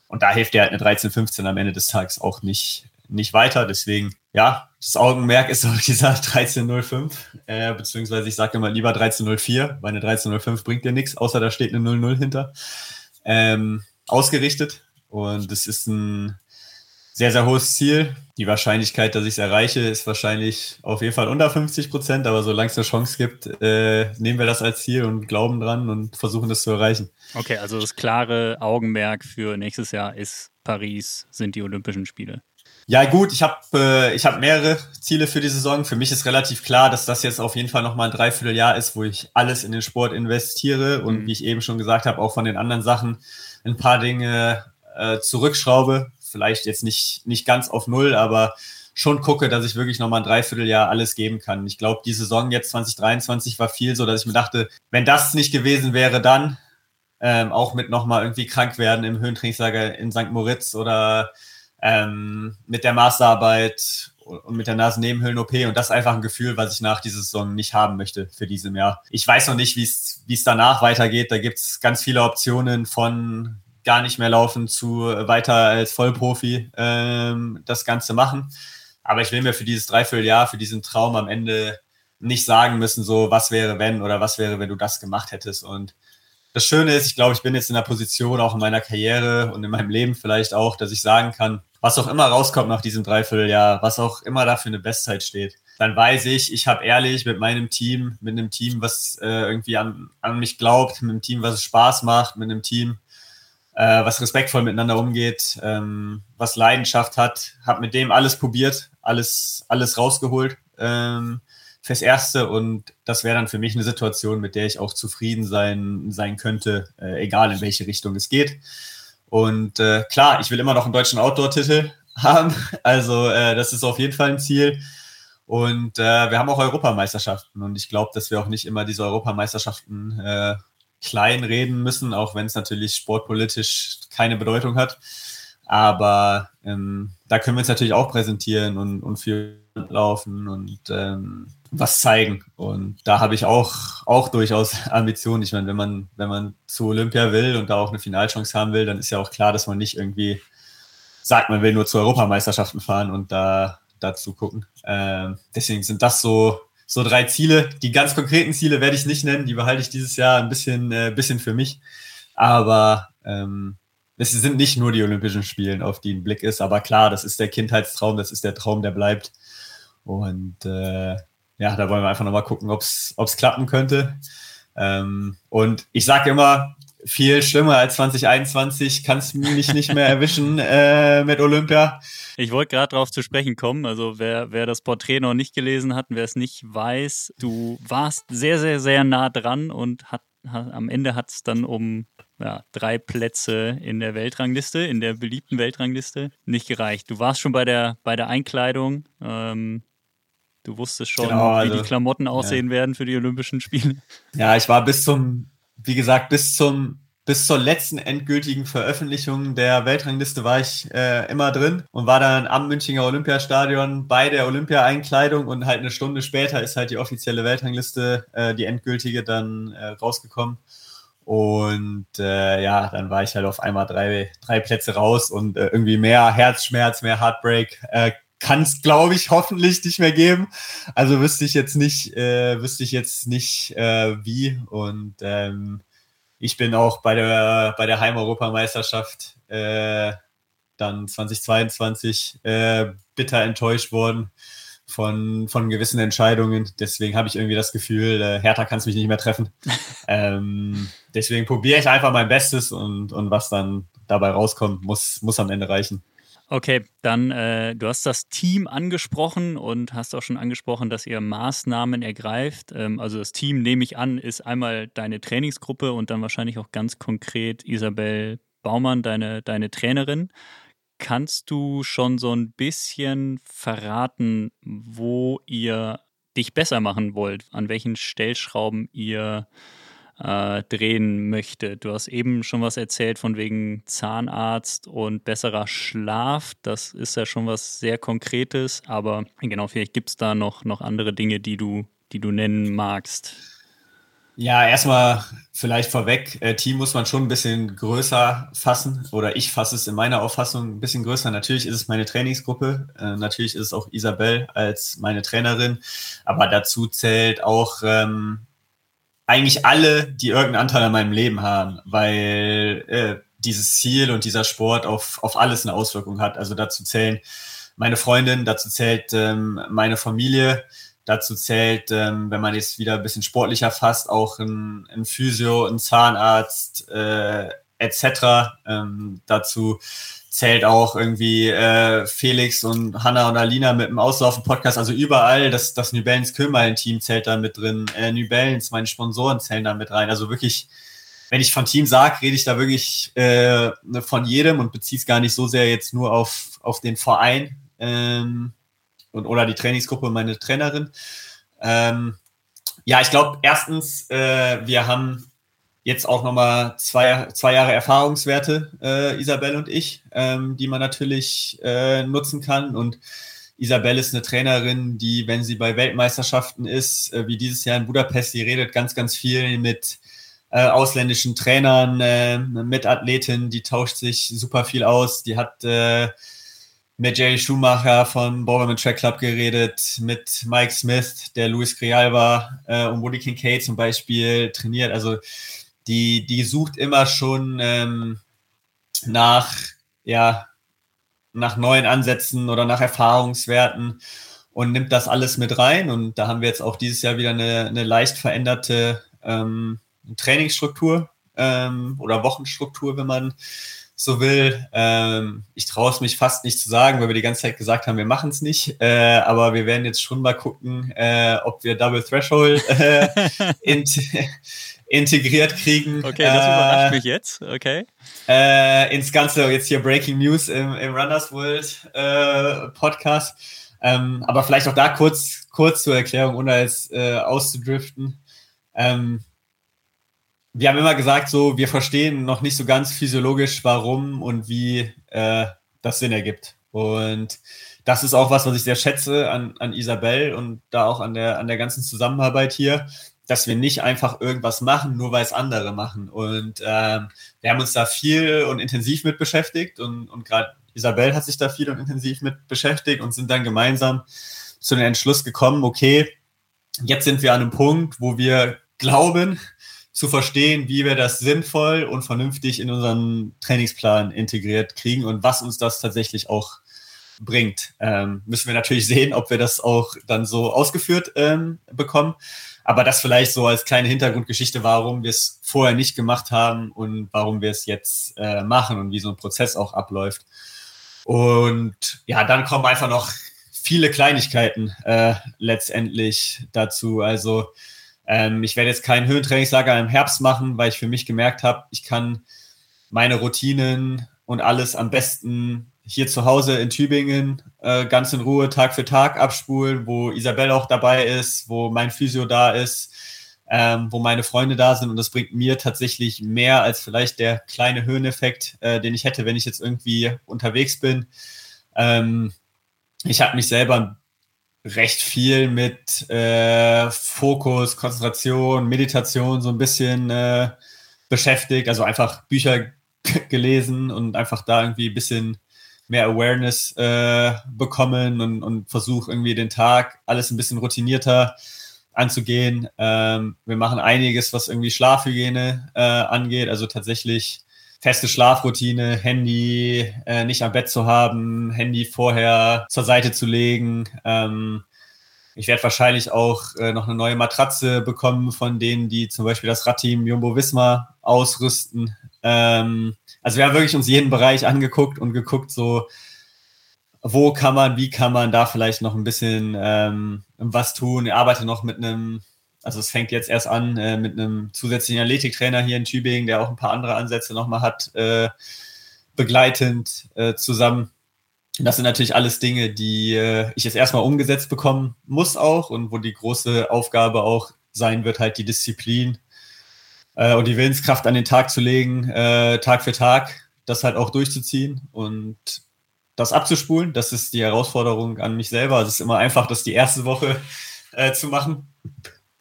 Und da hilft dir halt eine 13-15 am Ende des Tages auch nicht, nicht weiter. Deswegen, ja, das Augenmerk ist auf dieser 13.05, äh, beziehungsweise ich sage immer lieber 13.04, weil eine 13.05 bringt dir nichts, außer da steht eine 0-0 hinter. Ähm, ausgerichtet und es ist ein sehr, sehr hohes Ziel. die Wahrscheinlichkeit, dass ich es erreiche, ist wahrscheinlich auf jeden Fall unter 50 Prozent, aber solange es eine Chance gibt, äh, nehmen wir das als Ziel und glauben dran und versuchen das zu erreichen. Okay, also das klare Augenmerk für nächstes Jahr ist Paris, sind die Olympischen Spiele. Ja gut, ich habe äh, ich hab mehrere Ziele für die Saison. Für mich ist relativ klar, dass das jetzt auf jeden Fall nochmal ein Dreivierteljahr ist, wo ich alles in den Sport investiere und mhm. wie ich eben schon gesagt habe, auch von den anderen Sachen ein paar Dinge äh, zurückschraube. Vielleicht jetzt nicht, nicht ganz auf Null, aber schon gucke, dass ich wirklich nochmal ein Dreivierteljahr alles geben kann. Ich glaube, die Saison jetzt 2023 war viel so, dass ich mir dachte, wenn das nicht gewesen wäre, dann ähm, auch mit nochmal irgendwie krank werden im Höhentrainingslager in St. Moritz oder ähm, mit der Masterarbeit und mit der Nasennebenhöhlen-OP und das einfach ein Gefühl, was ich nach dieser Saison nicht haben möchte für diesem Jahr. Ich weiß noch nicht, wie es danach weitergeht. Da gibt es ganz viele Optionen von gar nicht mehr laufen zu weiter als Vollprofi ähm, das Ganze machen. Aber ich will mir für dieses Dreivierteljahr, für diesen Traum am Ende nicht sagen müssen, so was wäre wenn oder was wäre, wenn du das gemacht hättest. Und das Schöne ist, ich glaube, ich bin jetzt in der Position, auch in meiner Karriere und in meinem Leben vielleicht auch, dass ich sagen kann, was auch immer rauskommt nach diesem Dreivierteljahr, was auch immer da für eine Bestzeit steht, dann weiß ich, ich habe ehrlich mit meinem Team, mit einem Team, was äh, irgendwie an, an mich glaubt, mit einem Team, was Spaß macht, mit einem Team, äh, was respektvoll miteinander umgeht, ähm, was Leidenschaft hat, habe mit dem alles probiert, alles, alles rausgeholt ähm, fürs Erste und das wäre dann für mich eine Situation, mit der ich auch zufrieden sein, sein könnte, äh, egal in welche Richtung es geht. Und äh, klar, ich will immer noch einen deutschen Outdoor-Titel haben. Also äh, das ist auf jeden Fall ein Ziel. Und äh, wir haben auch Europameisterschaften. Und ich glaube, dass wir auch nicht immer diese Europameisterschaften klein reden müssen, auch wenn es natürlich sportpolitisch keine Bedeutung hat. Aber ähm, da können wir uns natürlich auch präsentieren und, und viel laufen und ähm, was zeigen. Und da habe ich auch, auch durchaus Ambitionen. Ich meine, wenn man, wenn man zu Olympia will und da auch eine Finalchance haben will, dann ist ja auch klar, dass man nicht irgendwie sagt, man will nur zu Europameisterschaften fahren und da dazu gucken. Ähm, deswegen sind das so, so drei Ziele. Die ganz konkreten Ziele werde ich nicht nennen, die behalte ich dieses Jahr ein bisschen, äh, bisschen für mich. Aber ähm, es sind nicht nur die Olympischen Spiele, auf die ein Blick ist, aber klar, das ist der Kindheitstraum, das ist der Traum, der bleibt. Und äh, ja, da wollen wir einfach nochmal gucken, ob es klappen könnte. Ähm, und ich sage immer, viel schlimmer als 2021 kannst du mich nicht mehr erwischen äh, mit Olympia. Ich wollte gerade darauf zu sprechen kommen. Also wer, wer das Porträt noch nicht gelesen hat, wer es nicht weiß, du warst sehr, sehr, sehr nah dran und hat, hat am Ende hat es dann um ja, drei Plätze in der Weltrangliste, in der beliebten Weltrangliste, nicht gereicht. Du warst schon bei der, bei der Einkleidung. Ähm, Du wusstest schon, genau, also, wie die Klamotten aussehen ja. werden für die Olympischen Spiele. Ja, ich war bis zum, wie gesagt, bis zum bis zur letzten endgültigen Veröffentlichung der Weltrangliste war ich äh, immer drin und war dann am Münchinger Olympiastadion bei der Olympia-Einkleidung und halt eine Stunde später ist halt die offizielle Weltrangliste, äh, die endgültige, dann äh, rausgekommen. Und äh, ja, dann war ich halt auf einmal drei, drei Plätze raus und äh, irgendwie mehr Herzschmerz, mehr Heartbreak äh, kann es, glaube ich, hoffentlich nicht mehr geben. Also wüsste ich jetzt nicht, äh, wüsste ich jetzt nicht äh, wie. Und ähm, ich bin auch bei der bei der Heimeuropameisterschaft äh, dann 2022 äh, bitter enttäuscht worden von, von gewissen Entscheidungen. Deswegen habe ich irgendwie das Gefühl, äh, Hertha kann es mich nicht mehr treffen. ähm, deswegen probiere ich einfach mein Bestes und, und was dann dabei rauskommt, muss, muss am Ende reichen. Okay, dann äh, du hast das Team angesprochen und hast auch schon angesprochen, dass ihr Maßnahmen ergreift. Ähm, also das Team, nehme ich an, ist einmal deine Trainingsgruppe und dann wahrscheinlich auch ganz konkret Isabel Baumann, deine, deine Trainerin. Kannst du schon so ein bisschen verraten, wo ihr dich besser machen wollt, an welchen Stellschrauben ihr äh, drehen möchte. Du hast eben schon was erzählt von wegen Zahnarzt und besserer Schlaf. Das ist ja schon was sehr Konkretes, aber genau, vielleicht gibt es da noch, noch andere Dinge, die du, die du nennen magst. Ja, erstmal vielleicht vorweg, äh, Team muss man schon ein bisschen größer fassen oder ich fasse es in meiner Auffassung ein bisschen größer. Natürlich ist es meine Trainingsgruppe, äh, natürlich ist es auch Isabel als meine Trainerin, aber dazu zählt auch ähm, eigentlich alle, die irgendeinen Anteil an meinem Leben haben, weil äh, dieses Ziel und dieser Sport auf, auf alles eine Auswirkung hat. Also dazu zählen meine Freundin, dazu zählt ähm, meine Familie, dazu zählt, ähm, wenn man jetzt wieder ein bisschen sportlicher fasst, auch ein, ein Physio, ein Zahnarzt äh, etc. Ähm, dazu zählt auch irgendwie äh, Felix und Hanna und Alina mit dem Auslaufen-Podcast, also überall, das, das New Balance Kühlmeilen-Team zählt da mit drin, äh, New Balance, meine Sponsoren zählen da mit rein, also wirklich, wenn ich von Team sage, rede ich da wirklich äh, von jedem und beziehe es gar nicht so sehr jetzt nur auf, auf den Verein ähm, und, oder die Trainingsgruppe und meine Trainerin. Ähm, ja, ich glaube, erstens, äh, wir haben jetzt auch nochmal zwei, zwei Jahre Erfahrungswerte, äh, Isabel und ich, ähm, die man natürlich äh, nutzen kann. Und Isabel ist eine Trainerin, die, wenn sie bei Weltmeisterschaften ist, äh, wie dieses Jahr in Budapest, die redet ganz, ganz viel mit äh, ausländischen Trainern, äh, mit Athletinnen, die tauscht sich super viel aus. Die hat äh, mit Jerry Schumacher von Bowerman Track Club geredet, mit Mike Smith, der Luis Grialva äh, und Woody Kincaid zum Beispiel trainiert. Also die, die sucht immer schon ähm, nach, ja, nach neuen Ansätzen oder nach Erfahrungswerten und nimmt das alles mit rein. Und da haben wir jetzt auch dieses Jahr wieder eine, eine leicht veränderte ähm, Trainingsstruktur ähm, oder Wochenstruktur, wenn man so will. Ähm, ich traue es mich fast nicht zu sagen, weil wir die ganze Zeit gesagt haben, wir machen es nicht. Äh, aber wir werden jetzt schon mal gucken, äh, ob wir Double Threshold äh, integriert kriegen. Okay, das überrascht äh, mich jetzt. Okay. Äh, ins Ganze jetzt hier Breaking News im, im Runners World äh, Podcast. Ähm, aber vielleicht auch da kurz, kurz zur Erklärung, ohne es äh, auszudriften. Ähm, wir haben immer gesagt, so, wir verstehen noch nicht so ganz physiologisch, warum und wie äh, das Sinn ergibt. Und das ist auch was, was ich sehr schätze an, an Isabel und da auch an der, an der ganzen Zusammenarbeit hier, dass wir nicht einfach irgendwas machen, nur weil es andere machen. Und ähm, wir haben uns da viel und intensiv mit beschäftigt und, und gerade Isabel hat sich da viel und intensiv mit beschäftigt und sind dann gemeinsam zu dem Entschluss gekommen, okay, jetzt sind wir an einem Punkt, wo wir glauben, zu verstehen, wie wir das sinnvoll und vernünftig in unseren Trainingsplan integriert kriegen und was uns das tatsächlich auch bringt. Ähm, müssen wir natürlich sehen, ob wir das auch dann so ausgeführt ähm, bekommen. Aber das vielleicht so als kleine Hintergrundgeschichte, warum wir es vorher nicht gemacht haben und warum wir es jetzt äh, machen und wie so ein Prozess auch abläuft. Und ja, dann kommen einfach noch viele Kleinigkeiten äh, letztendlich dazu. Also ähm, ich werde jetzt kein Höhentrainingslager im Herbst machen, weil ich für mich gemerkt habe, ich kann meine Routinen und alles am besten hier zu Hause in Tübingen äh, ganz in Ruhe Tag für Tag abspulen, wo Isabel auch dabei ist, wo mein Physio da ist, ähm, wo meine Freunde da sind und das bringt mir tatsächlich mehr als vielleicht der kleine Höheneffekt, äh, den ich hätte, wenn ich jetzt irgendwie unterwegs bin. Ähm, ich habe mich selber recht viel mit äh, Fokus, Konzentration, Meditation so ein bisschen äh, beschäftigt. Also einfach Bücher gelesen und einfach da irgendwie ein bisschen mehr Awareness äh, bekommen und, und versuche irgendwie den Tag alles ein bisschen routinierter anzugehen. Ähm, wir machen einiges, was irgendwie Schlafhygiene äh, angeht. Also tatsächlich feste Schlafroutine, Handy äh, nicht am Bett zu haben, Handy vorher zur Seite zu legen. Ähm, ich werde wahrscheinlich auch äh, noch eine neue Matratze bekommen von denen, die zum Beispiel das Radteam Jumbo Visma ausrüsten. Ähm, also wir haben wirklich uns jeden Bereich angeguckt und geguckt, so wo kann man, wie kann man da vielleicht noch ein bisschen ähm, was tun. Ich arbeite noch mit einem also es fängt jetzt erst an äh, mit einem zusätzlichen Athletiktrainer hier in Tübingen, der auch ein paar andere Ansätze nochmal hat, äh, begleitend äh, zusammen. Das sind natürlich alles Dinge, die äh, ich jetzt erstmal umgesetzt bekommen muss auch und wo die große Aufgabe auch sein wird, halt die Disziplin äh, und die Willenskraft an den Tag zu legen, äh, Tag für Tag, das halt auch durchzuziehen und das abzuspulen. Das ist die Herausforderung an mich selber. Es ist immer einfach, das die erste Woche äh, zu machen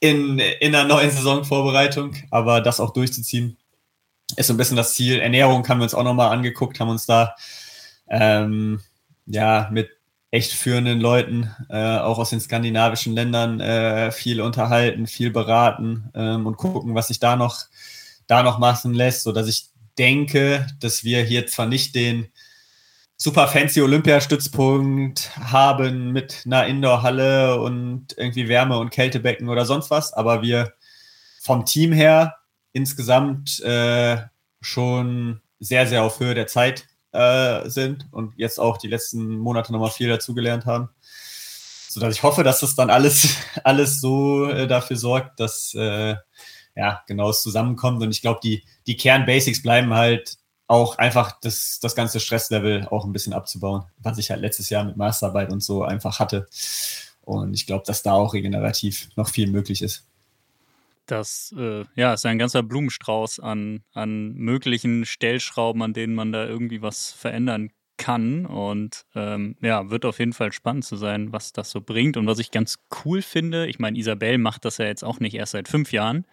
in, in einer neuen Saisonvorbereitung, aber das auch durchzuziehen, ist so ein bisschen das Ziel. Ernährung haben wir uns auch nochmal angeguckt, haben uns da ähm, ja mit echt führenden Leuten, äh, auch aus den skandinavischen Ländern, äh, viel unterhalten, viel beraten ähm, und gucken, was sich da noch, da noch machen lässt, so dass ich denke, dass wir hier zwar nicht den super fancy Olympiastützpunkt haben mit einer Indoor-Halle und irgendwie Wärme- und Kältebecken oder sonst was, aber wir vom Team her insgesamt äh, schon sehr, sehr auf Höhe der Zeit äh, sind und jetzt auch die letzten Monate nochmal viel dazugelernt haben. Sodass ich hoffe, dass das dann alles, alles so äh, dafür sorgt, dass äh, ja, genau es zusammenkommt. Und ich glaube, die, die Kern-Basics bleiben halt auch einfach das, das ganze Stresslevel auch ein bisschen abzubauen, was ich halt letztes Jahr mit Masterarbeit und so einfach hatte. Und ich glaube, dass da auch regenerativ noch viel möglich ist. Das äh, ja, ist ein ganzer Blumenstrauß an, an möglichen Stellschrauben, an denen man da irgendwie was verändern kann. Und ähm, ja, wird auf jeden Fall spannend zu sein, was das so bringt. Und was ich ganz cool finde, ich meine, Isabel macht das ja jetzt auch nicht erst seit fünf Jahren,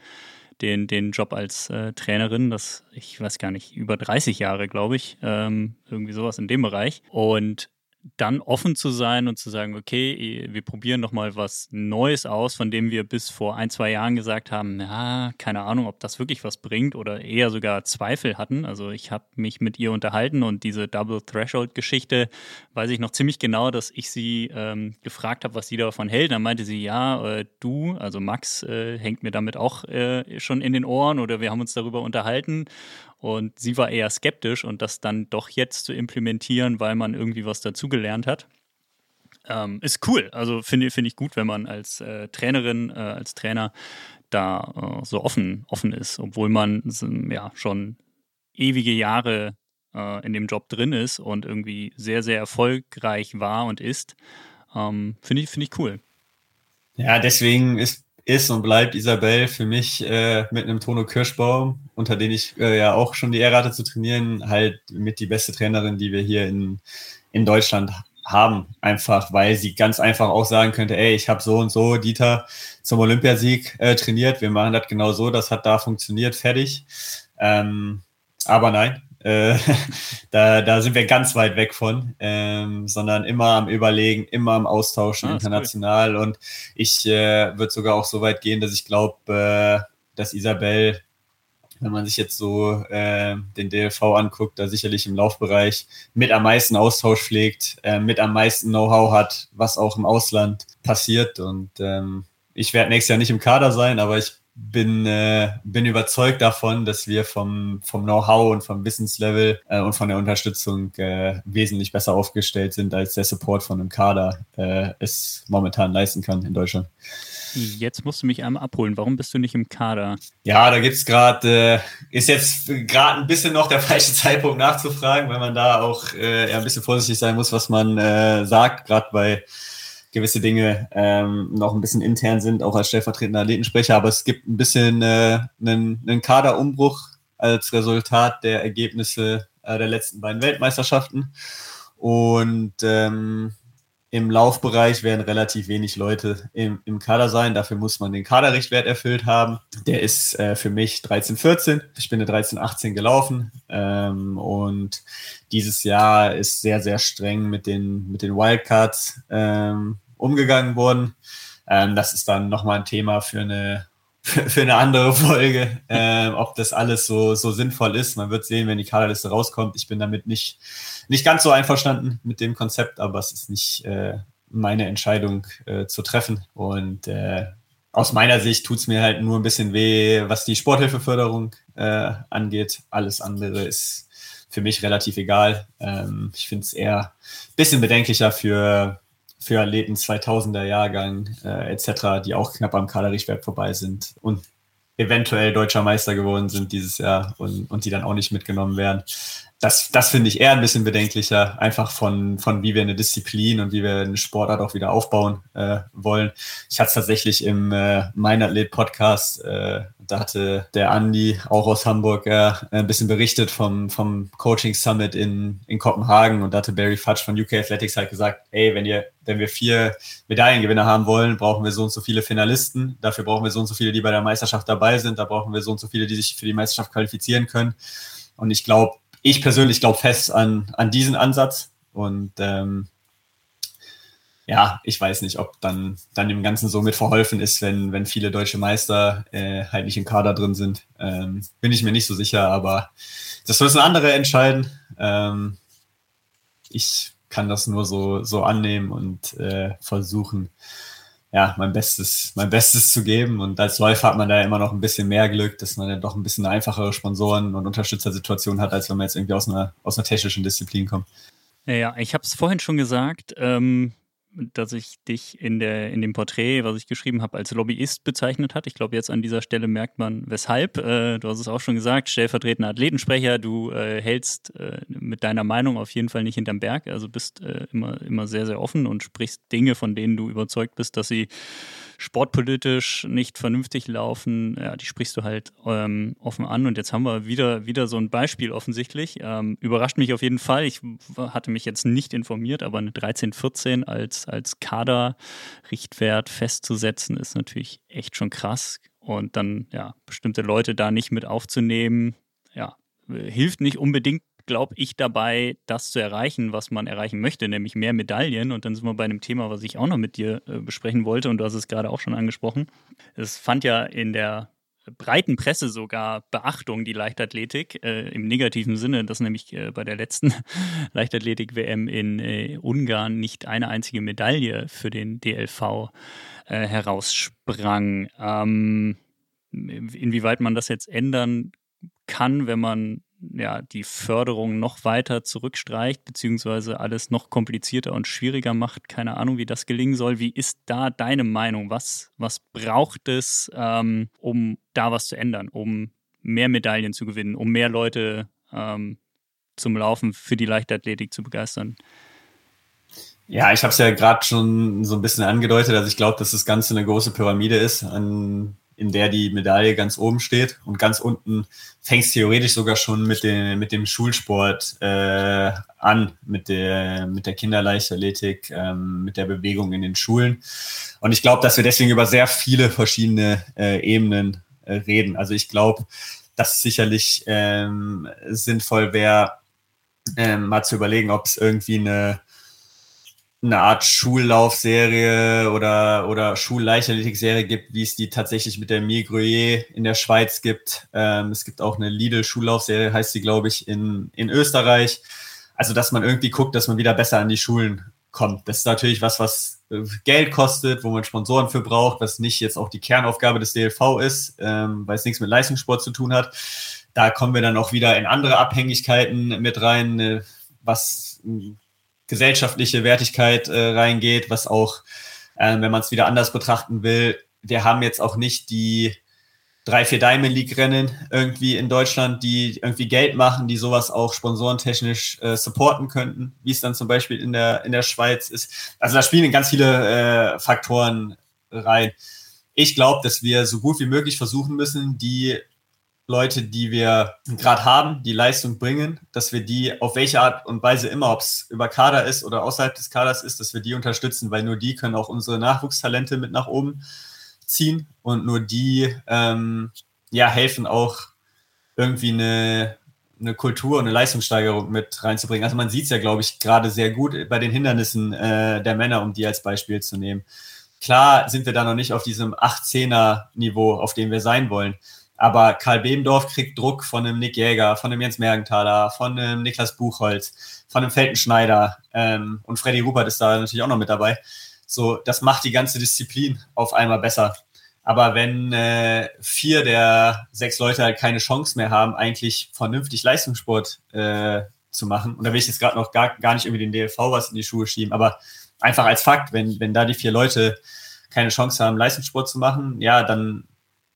den, den Job als äh, Trainerin. Das, ich weiß gar nicht, über 30 Jahre, glaube ich. Ähm, irgendwie sowas in dem Bereich. Und dann offen zu sein und zu sagen, okay, wir probieren noch mal was Neues aus, von dem wir bis vor ein, zwei Jahren gesagt haben, ja, keine Ahnung, ob das wirklich was bringt oder eher sogar Zweifel hatten. Also ich habe mich mit ihr unterhalten und diese Double Threshold Geschichte weiß ich noch ziemlich genau, dass ich sie ähm, gefragt habe, was sie davon hält. Dann meinte sie, ja, äh, du, also Max, äh, hängt mir damit auch äh, schon in den Ohren oder wir haben uns darüber unterhalten und sie war eher skeptisch und das dann doch jetzt zu implementieren, weil man irgendwie was dazugelernt hat. Ähm, ist cool. Also finde find ich gut, wenn man als äh, Trainerin, äh, als Trainer da äh, so offen, offen ist, obwohl man ja schon ewige Jahre äh, in dem Job drin ist und irgendwie sehr, sehr erfolgreich war und ist. Ähm, finde ich, find ich cool. Ja, deswegen ist ist und bleibt Isabel für mich äh, mit einem Tono Kirschbaum, unter den ich äh, ja auch schon die Ehre hatte zu trainieren, halt mit die beste Trainerin, die wir hier in, in Deutschland haben. Einfach, weil sie ganz einfach auch sagen könnte, ey, ich habe so und so Dieter zum Olympiasieg äh, trainiert, wir machen das genau so, das hat da funktioniert, fertig. Ähm, aber nein, äh, da, da sind wir ganz weit weg von, ähm, sondern immer am Überlegen, immer am Austauschen ah, international. Cool. Und ich äh, würde sogar auch so weit gehen, dass ich glaube, äh, dass Isabel, wenn man sich jetzt so äh, den DLV anguckt, da sicherlich im Laufbereich mit am meisten Austausch pflegt, äh, mit am meisten Know-how hat, was auch im Ausland passiert. Und ähm, ich werde nächstes Jahr nicht im Kader sein, aber ich bin, äh, bin überzeugt davon, dass wir vom, vom Know-how und vom Wissenslevel äh, und von der Unterstützung äh, wesentlich besser aufgestellt sind, als der Support von einem Kader äh, es momentan leisten kann in Deutschland. Jetzt musst du mich einmal abholen. Warum bist du nicht im Kader? Ja, da gibt's gerade, äh, ist jetzt gerade ein bisschen noch der falsche Zeitpunkt nachzufragen, weil man da auch äh, ein bisschen vorsichtig sein muss, was man sagt, gerade bei gewisse Dinge ähm, noch ein bisschen intern sind, auch als stellvertretender Athletensprecher. Aber es gibt ein bisschen äh, einen, einen Kaderumbruch als Resultat der Ergebnisse äh, der letzten beiden Weltmeisterschaften. Und ähm, im Laufbereich werden relativ wenig Leute im, im Kader sein. Dafür muss man den Kaderrichtwert erfüllt haben. Der ist äh, für mich 13, 14. Ich bin eine 13, 18 gelaufen. Ähm, und dieses Jahr ist sehr, sehr streng mit den, mit den Wildcards ähm, umgegangen worden. Ähm, das ist dann nochmal ein Thema für eine, für eine andere Folge, ähm, ob das alles so, so sinnvoll ist. Man wird sehen, wenn die Kaderliste rauskommt. Ich bin damit nicht, nicht ganz so einverstanden mit dem Konzept, aber es ist nicht äh, meine Entscheidung äh, zu treffen. Und äh, aus meiner Sicht tut es mir halt nur ein bisschen weh, was die Sporthilfeförderung äh, angeht. Alles andere ist für mich relativ egal. Ähm, ich finde es eher ein bisschen bedenklicher für für Athleten 2000er Jahrgang äh, etc., die auch knapp am Kaderrichtwert vorbei sind und eventuell deutscher Meister geworden sind dieses Jahr und, und die dann auch nicht mitgenommen werden das, das finde ich eher ein bisschen bedenklicher, einfach von, von wie wir eine Disziplin und wie wir eine Sportart auch wieder aufbauen äh, wollen. Ich hatte es tatsächlich im äh, Mein Athlet Podcast, äh, da hatte der Andi auch aus Hamburg äh, ein bisschen berichtet vom, vom Coaching Summit in, in Kopenhagen und da hatte Barry Fudge von UK Athletics halt gesagt, ey, wenn ihr, wenn wir vier Medaillengewinner haben wollen, brauchen wir so und so viele Finalisten. Dafür brauchen wir so und so viele, die bei der Meisterschaft dabei sind. Da brauchen wir so und so viele, die sich für die Meisterschaft qualifizieren können. Und ich glaube, ich persönlich glaube fest an, an diesen Ansatz und ähm, ja, ich weiß nicht, ob dann, dann dem Ganzen so mit verholfen ist, wenn, wenn viele deutsche Meister äh, halt nicht im Kader drin sind. Ähm, bin ich mir nicht so sicher, aber das müssen andere entscheiden. Ähm, ich kann das nur so, so annehmen und äh, versuchen, ja, mein Bestes, mein Bestes zu geben. Und als Läufer hat man da immer noch ein bisschen mehr Glück, dass man ja doch ein bisschen einfachere Sponsoren und Unterstützersituationen hat, als wenn man jetzt irgendwie aus einer, aus einer technischen Disziplin kommt. Ja, ich habe es vorhin schon gesagt. Ähm, dass ich dich in, der, in dem Porträt, was ich geschrieben habe, als Lobbyist bezeichnet hat. Ich glaube, jetzt an dieser Stelle merkt man, weshalb. Äh, du hast es auch schon gesagt, stellvertretender Athletensprecher. Du äh, hältst äh, mit deiner Meinung auf jeden Fall nicht hinterm Berg. Also bist äh, immer, immer sehr, sehr offen und sprichst Dinge, von denen du überzeugt bist, dass sie sportpolitisch nicht vernünftig laufen, ja, die sprichst du halt ähm, offen an. Und jetzt haben wir wieder, wieder so ein Beispiel offensichtlich. Ähm, überrascht mich auf jeden Fall. Ich hatte mich jetzt nicht informiert, aber eine 13-14 als, als Kaderrichtwert festzusetzen, ist natürlich echt schon krass. Und dann, ja, bestimmte Leute da nicht mit aufzunehmen, ja, hilft nicht unbedingt glaube ich, dabei, das zu erreichen, was man erreichen möchte, nämlich mehr Medaillen. Und dann sind wir bei einem Thema, was ich auch noch mit dir äh, besprechen wollte. Und du hast es gerade auch schon angesprochen. Es fand ja in der breiten Presse sogar Beachtung, die Leichtathletik, äh, im negativen Sinne, dass nämlich äh, bei der letzten Leichtathletik-WM in äh, Ungarn nicht eine einzige Medaille für den DLV äh, heraussprang. Ähm, inwieweit man das jetzt ändern kann, wenn man ja, die Förderung noch weiter zurückstreicht, beziehungsweise alles noch komplizierter und schwieriger macht. Keine Ahnung, wie das gelingen soll. Wie ist da deine Meinung? Was, was braucht es, ähm, um da was zu ändern, um mehr Medaillen zu gewinnen, um mehr Leute ähm, zum Laufen für die Leichtathletik zu begeistern? Ja, ich habe es ja gerade schon so ein bisschen angedeutet. Also ich glaube, dass das Ganze eine große Pyramide ist, an in der die Medaille ganz oben steht. Und ganz unten fängt es theoretisch sogar schon mit, den, mit dem Schulsport äh, an, mit der, mit der Kinderleichtathletik, ähm, mit der Bewegung in den Schulen. Und ich glaube, dass wir deswegen über sehr viele verschiedene äh, Ebenen äh, reden. Also ich glaube, dass es sicherlich ähm, sinnvoll wäre, ähm, mal zu überlegen, ob es irgendwie eine eine Art Schullaufserie oder, oder Schulleichtathletik-Serie gibt, wie es die tatsächlich mit der Mille in der Schweiz gibt. Ähm, es gibt auch eine Lidl-Schullaufserie, heißt sie, glaube ich, in, in Österreich. Also, dass man irgendwie guckt, dass man wieder besser an die Schulen kommt. Das ist natürlich was, was äh, Geld kostet, wo man Sponsoren für braucht, was nicht jetzt auch die Kernaufgabe des DLV ist, ähm, weil es nichts mit Leistungssport zu tun hat. Da kommen wir dann auch wieder in andere Abhängigkeiten mit rein, äh, was gesellschaftliche Wertigkeit äh, reingeht, was auch, äh, wenn man es wieder anders betrachten will, wir haben jetzt auch nicht die drei, vier Diamond League Rennen irgendwie in Deutschland, die irgendwie Geld machen, die sowas auch sponsorentechnisch äh, supporten könnten, wie es dann zum Beispiel in der, in der Schweiz ist. Also da spielen ganz viele äh, Faktoren rein. Ich glaube, dass wir so gut wie möglich versuchen müssen, die Leute, die wir gerade haben, die Leistung bringen, dass wir die auf welche Art und Weise immer, ob es über Kader ist oder außerhalb des Kaders ist, dass wir die unterstützen, weil nur die können auch unsere Nachwuchstalente mit nach oben ziehen und nur die ähm, ja helfen auch irgendwie eine, eine Kultur und eine Leistungssteigerung mit reinzubringen. Also man sieht es ja, glaube ich, gerade sehr gut bei den Hindernissen äh, der Männer, um die als Beispiel zu nehmen. Klar sind wir da noch nicht auf diesem 8-10er-Niveau, auf dem wir sein wollen. Aber Karl Bebendorf kriegt Druck von einem Nick Jäger, von einem Jens Mergenthaler, von einem Niklas Buchholz, von einem Feltenschneider ähm, und Freddy Rupert ist da natürlich auch noch mit dabei. So, das macht die ganze Disziplin auf einmal besser. Aber wenn äh, vier der sechs Leute halt keine Chance mehr haben, eigentlich vernünftig Leistungssport äh, zu machen, und da will ich jetzt gerade noch gar, gar nicht irgendwie den DLV was in die Schuhe schieben, aber einfach als Fakt, wenn, wenn da die vier Leute keine Chance haben, Leistungssport zu machen, ja, dann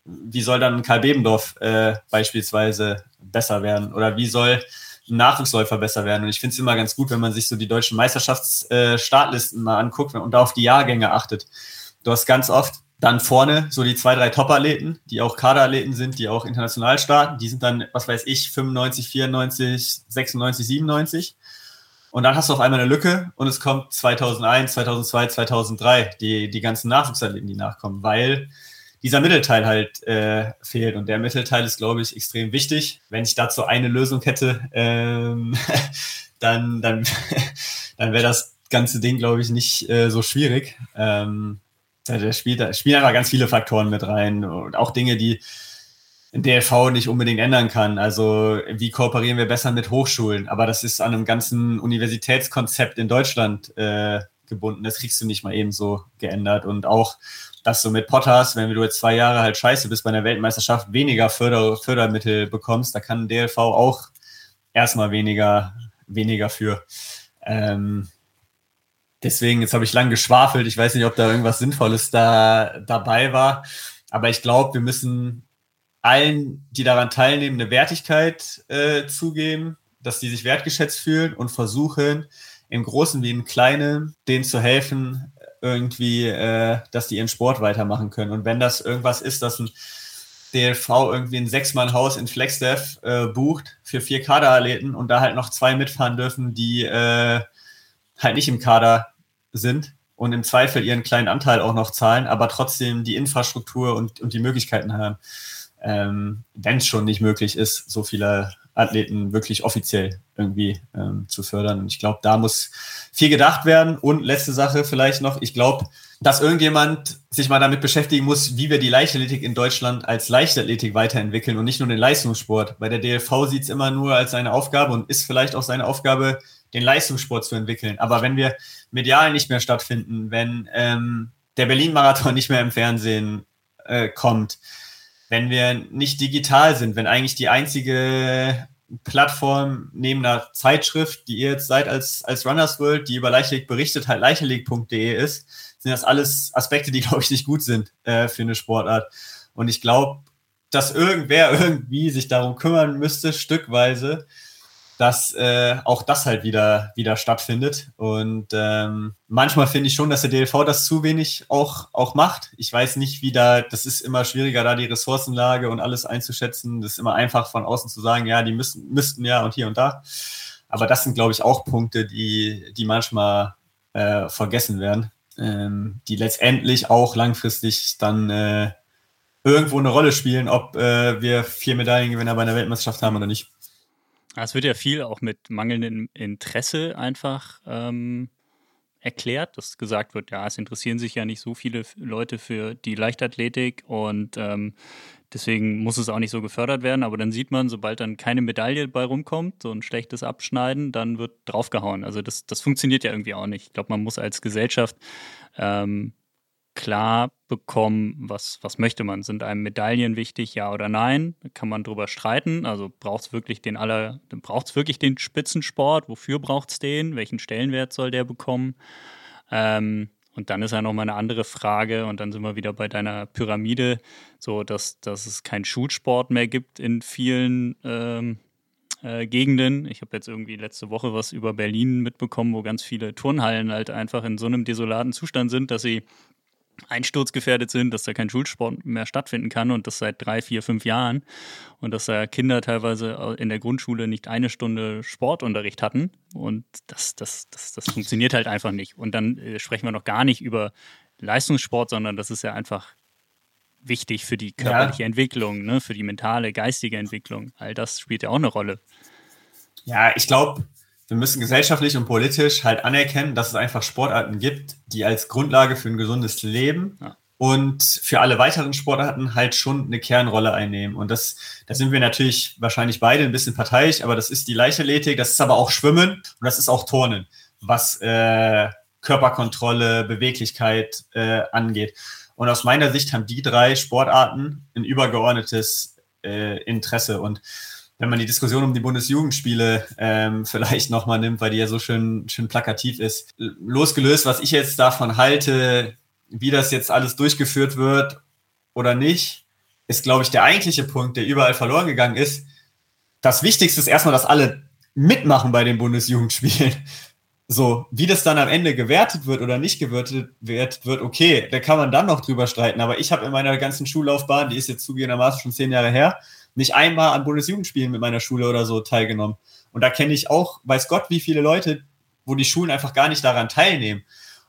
wie soll dann Karl Bebendorf äh, beispielsweise besser werden? Oder wie soll ein Nachwuchsläufer besser werden? Und ich finde es immer ganz gut, wenn man sich so die deutschen Meisterschaftsstartlisten äh, mal anguckt und da auf die Jahrgänge achtet. Du hast ganz oft dann vorne so die zwei, drei Top-Athleten, die auch Kaderathleten sind, die auch international starten. Die sind dann, was weiß ich, 95, 94, 96, 97. Und dann hast du auf einmal eine Lücke und es kommt 2001, 2002, 2003, die, die ganzen Nachwuchsathleten, die nachkommen, weil dieser Mittelteil halt äh, fehlt. Und der Mittelteil ist, glaube ich, extrem wichtig. Wenn ich dazu eine Lösung hätte, ähm, dann, dann, dann wäre das ganze Ding, glaube ich, nicht äh, so schwierig. Ähm, da spielt, da spielen einfach ganz viele Faktoren mit rein und auch Dinge, die DLV nicht unbedingt ändern kann. Also wie kooperieren wir besser mit Hochschulen? Aber das ist an einem ganzen Universitätskonzept in Deutschland äh, gebunden. Das kriegst du nicht mal eben so geändert. Und auch dass du mit Potters, wenn du jetzt zwei Jahre halt scheiße bist bei einer Weltmeisterschaft, weniger Förder Fördermittel bekommst, da kann DLV auch erstmal weniger, weniger für. Ähm, deswegen, jetzt habe ich lang geschwafelt. Ich weiß nicht, ob da irgendwas Sinnvolles da dabei war. Aber ich glaube, wir müssen allen, die daran teilnehmen, eine Wertigkeit äh, zugeben, dass die sich wertgeschätzt fühlen und versuchen, im Großen wie im Kleinen, denen zu helfen, irgendwie, äh, dass die ihren Sport weitermachen können. Und wenn das irgendwas ist, dass ein DLV irgendwie ein Sechsmann-Haus in Flexdev äh, bucht für vier Kaderathleten und da halt noch zwei mitfahren dürfen, die äh, halt nicht im Kader sind und im Zweifel ihren kleinen Anteil auch noch zahlen, aber trotzdem die Infrastruktur und, und die Möglichkeiten haben ähm, wenn es schon nicht möglich ist, so viele Athleten wirklich offiziell irgendwie ähm, zu fördern. Und ich glaube, da muss viel gedacht werden. Und letzte Sache vielleicht noch, ich glaube, dass irgendjemand sich mal damit beschäftigen muss, wie wir die Leichtathletik in Deutschland als Leichtathletik weiterentwickeln und nicht nur den Leistungssport. Bei der DLV sieht es immer nur als seine Aufgabe und ist vielleicht auch seine Aufgabe, den Leistungssport zu entwickeln. Aber wenn wir medial nicht mehr stattfinden, wenn ähm, der Berlin-Marathon nicht mehr im Fernsehen äh, kommt, wenn wir nicht digital sind, wenn eigentlich die einzige Plattform neben einer Zeitschrift, die ihr jetzt seid als, als Runners World, die über Leichtathletik berichtet, halt leichtathletik.de ist, sind das alles Aspekte, die, glaube ich, nicht gut sind äh, für eine Sportart. Und ich glaube, dass irgendwer irgendwie sich darum kümmern müsste, stückweise, dass äh, auch das halt wieder, wieder stattfindet. Und ähm, manchmal finde ich schon, dass der DLV das zu wenig auch, auch macht. Ich weiß nicht, wie da, das ist immer schwieriger, da die Ressourcenlage und alles einzuschätzen. Das ist immer einfach von außen zu sagen, ja, die müssen, müssten ja und hier und da. Aber das sind, glaube ich, auch Punkte, die, die manchmal äh, vergessen werden, ähm, die letztendlich auch langfristig dann äh, irgendwo eine Rolle spielen, ob äh, wir vier Medaillengewinner bei einer Weltmeisterschaft haben oder nicht. Es wird ja viel auch mit mangelndem Interesse einfach ähm, erklärt, dass gesagt wird, ja, es interessieren sich ja nicht so viele Leute für die Leichtathletik und ähm, deswegen muss es auch nicht so gefördert werden. Aber dann sieht man, sobald dann keine Medaille bei rumkommt, so ein schlechtes Abschneiden, dann wird draufgehauen. Also das, das funktioniert ja irgendwie auch nicht. Ich glaube, man muss als Gesellschaft ähm, klar bekommen, was, was möchte man. Sind einem Medaillen wichtig, ja oder nein? Kann man drüber streiten. Also braucht es wirklich den aller, braucht wirklich den Spitzensport? Wofür braucht es den? Welchen Stellenwert soll der bekommen? Ähm, und dann ist ja nochmal eine andere Frage, und dann sind wir wieder bei deiner Pyramide, so dass, dass es keinen Schulsport mehr gibt in vielen ähm, äh, Gegenden. Ich habe jetzt irgendwie letzte Woche was über Berlin mitbekommen, wo ganz viele Turnhallen halt einfach in so einem desolaten Zustand sind, dass sie einsturzgefährdet sind, dass da kein Schulsport mehr stattfinden kann und das seit drei, vier, fünf Jahren und dass da Kinder teilweise in der Grundschule nicht eine Stunde Sportunterricht hatten und das, das, das, das funktioniert halt einfach nicht. Und dann äh, sprechen wir noch gar nicht über Leistungssport, sondern das ist ja einfach wichtig für die körperliche ja. Entwicklung, ne, für die mentale, geistige Entwicklung. All das spielt ja auch eine Rolle. Ja, ich glaube, wir müssen gesellschaftlich und politisch halt anerkennen, dass es einfach Sportarten gibt, die als Grundlage für ein gesundes Leben ja. und für alle weiteren Sportarten halt schon eine Kernrolle einnehmen. Und das, da sind wir natürlich wahrscheinlich beide ein bisschen parteiisch, aber das ist die Leichtathletik, das ist aber auch Schwimmen und das ist auch Turnen, was äh, Körperkontrolle, Beweglichkeit äh, angeht. Und aus meiner Sicht haben die drei Sportarten ein übergeordnetes äh, Interesse. Und wenn man die Diskussion um die Bundesjugendspiele ähm, vielleicht nochmal nimmt, weil die ja so schön, schön plakativ ist. Losgelöst, was ich jetzt davon halte, wie das jetzt alles durchgeführt wird oder nicht, ist, glaube ich, der eigentliche Punkt, der überall verloren gegangen ist. Das Wichtigste ist erstmal, dass alle mitmachen bei den Bundesjugendspielen. So, wie das dann am Ende gewertet wird oder nicht gewertet wird, okay, da kann man dann noch drüber streiten. Aber ich habe in meiner ganzen Schullaufbahn, die ist jetzt zugegebenermaßen schon zehn Jahre her, nicht einmal an Bundesjugendspielen mit meiner Schule oder so teilgenommen. Und da kenne ich auch, weiß Gott, wie viele Leute, wo die Schulen einfach gar nicht daran teilnehmen.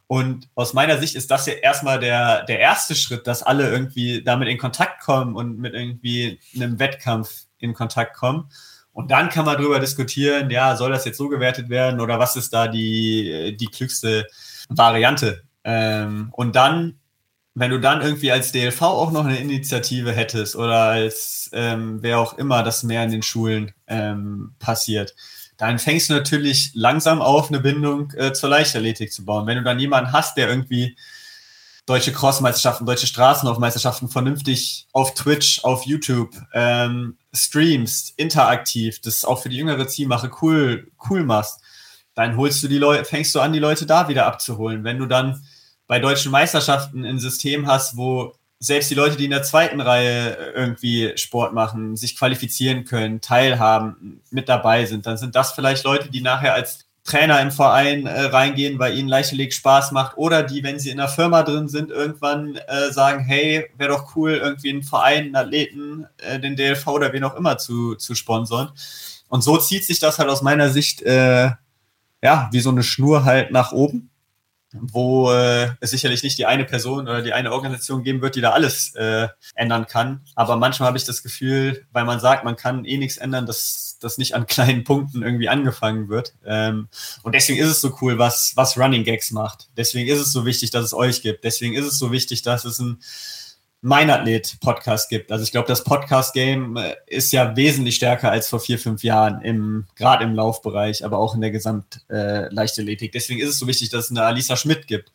Und aus meiner Sicht ist das ja erstmal der, der erste Schritt, dass alle irgendwie damit in Kontakt kommen und mit irgendwie einem Wettkampf in Kontakt kommen. Und dann kann man darüber diskutieren, ja, soll das jetzt so gewertet werden oder was ist da die, die klügste Variante? Ähm, und dann wenn du dann irgendwie als DLV auch noch eine Initiative hättest oder als ähm, wer auch immer das mehr in den Schulen ähm, passiert, dann fängst du natürlich langsam auf, eine Bindung äh, zur Leichtathletik zu bauen. Wenn du dann jemanden hast, der irgendwie deutsche Crossmeisterschaften, deutsche Straßenlaufmeisterschaften vernünftig auf Twitch, auf YouTube ähm, streamst, interaktiv, das auch für die jüngere Zielmache cool, cool machst, dann holst du die Leute, fängst du an, die Leute da wieder abzuholen. Wenn du dann bei deutschen Meisterschaften ein System hast, wo selbst die Leute, die in der zweiten Reihe irgendwie Sport machen, sich qualifizieren können, teilhaben, mit dabei sind, dann sind das vielleicht Leute, die nachher als Trainer im Verein äh, reingehen, weil ihnen Leichtathletik Spaß macht oder die, wenn sie in der Firma drin sind, irgendwann äh, sagen, hey, wäre doch cool, irgendwie einen Verein, einen Athleten, äh, den DLV oder wen auch immer zu, zu sponsoren. Und so zieht sich das halt aus meiner Sicht, äh, ja, wie so eine Schnur halt nach oben wo äh, es sicherlich nicht die eine Person oder die eine Organisation geben wird, die da alles äh, ändern kann. Aber manchmal habe ich das Gefühl, weil man sagt, man kann eh nichts ändern, dass das nicht an kleinen Punkten irgendwie angefangen wird. Ähm, und deswegen ist es so cool, was, was Running Gags macht. Deswegen ist es so wichtig, dass es euch gibt. Deswegen ist es so wichtig, dass es ein mein Athlet-Podcast gibt. Also ich glaube, das Podcast-Game äh, ist ja wesentlich stärker als vor vier, fünf Jahren, im, gerade im Laufbereich, aber auch in der Gesamtleichtathletik. Äh, Deswegen ist es so wichtig, dass es eine Alisa Schmidt gibt,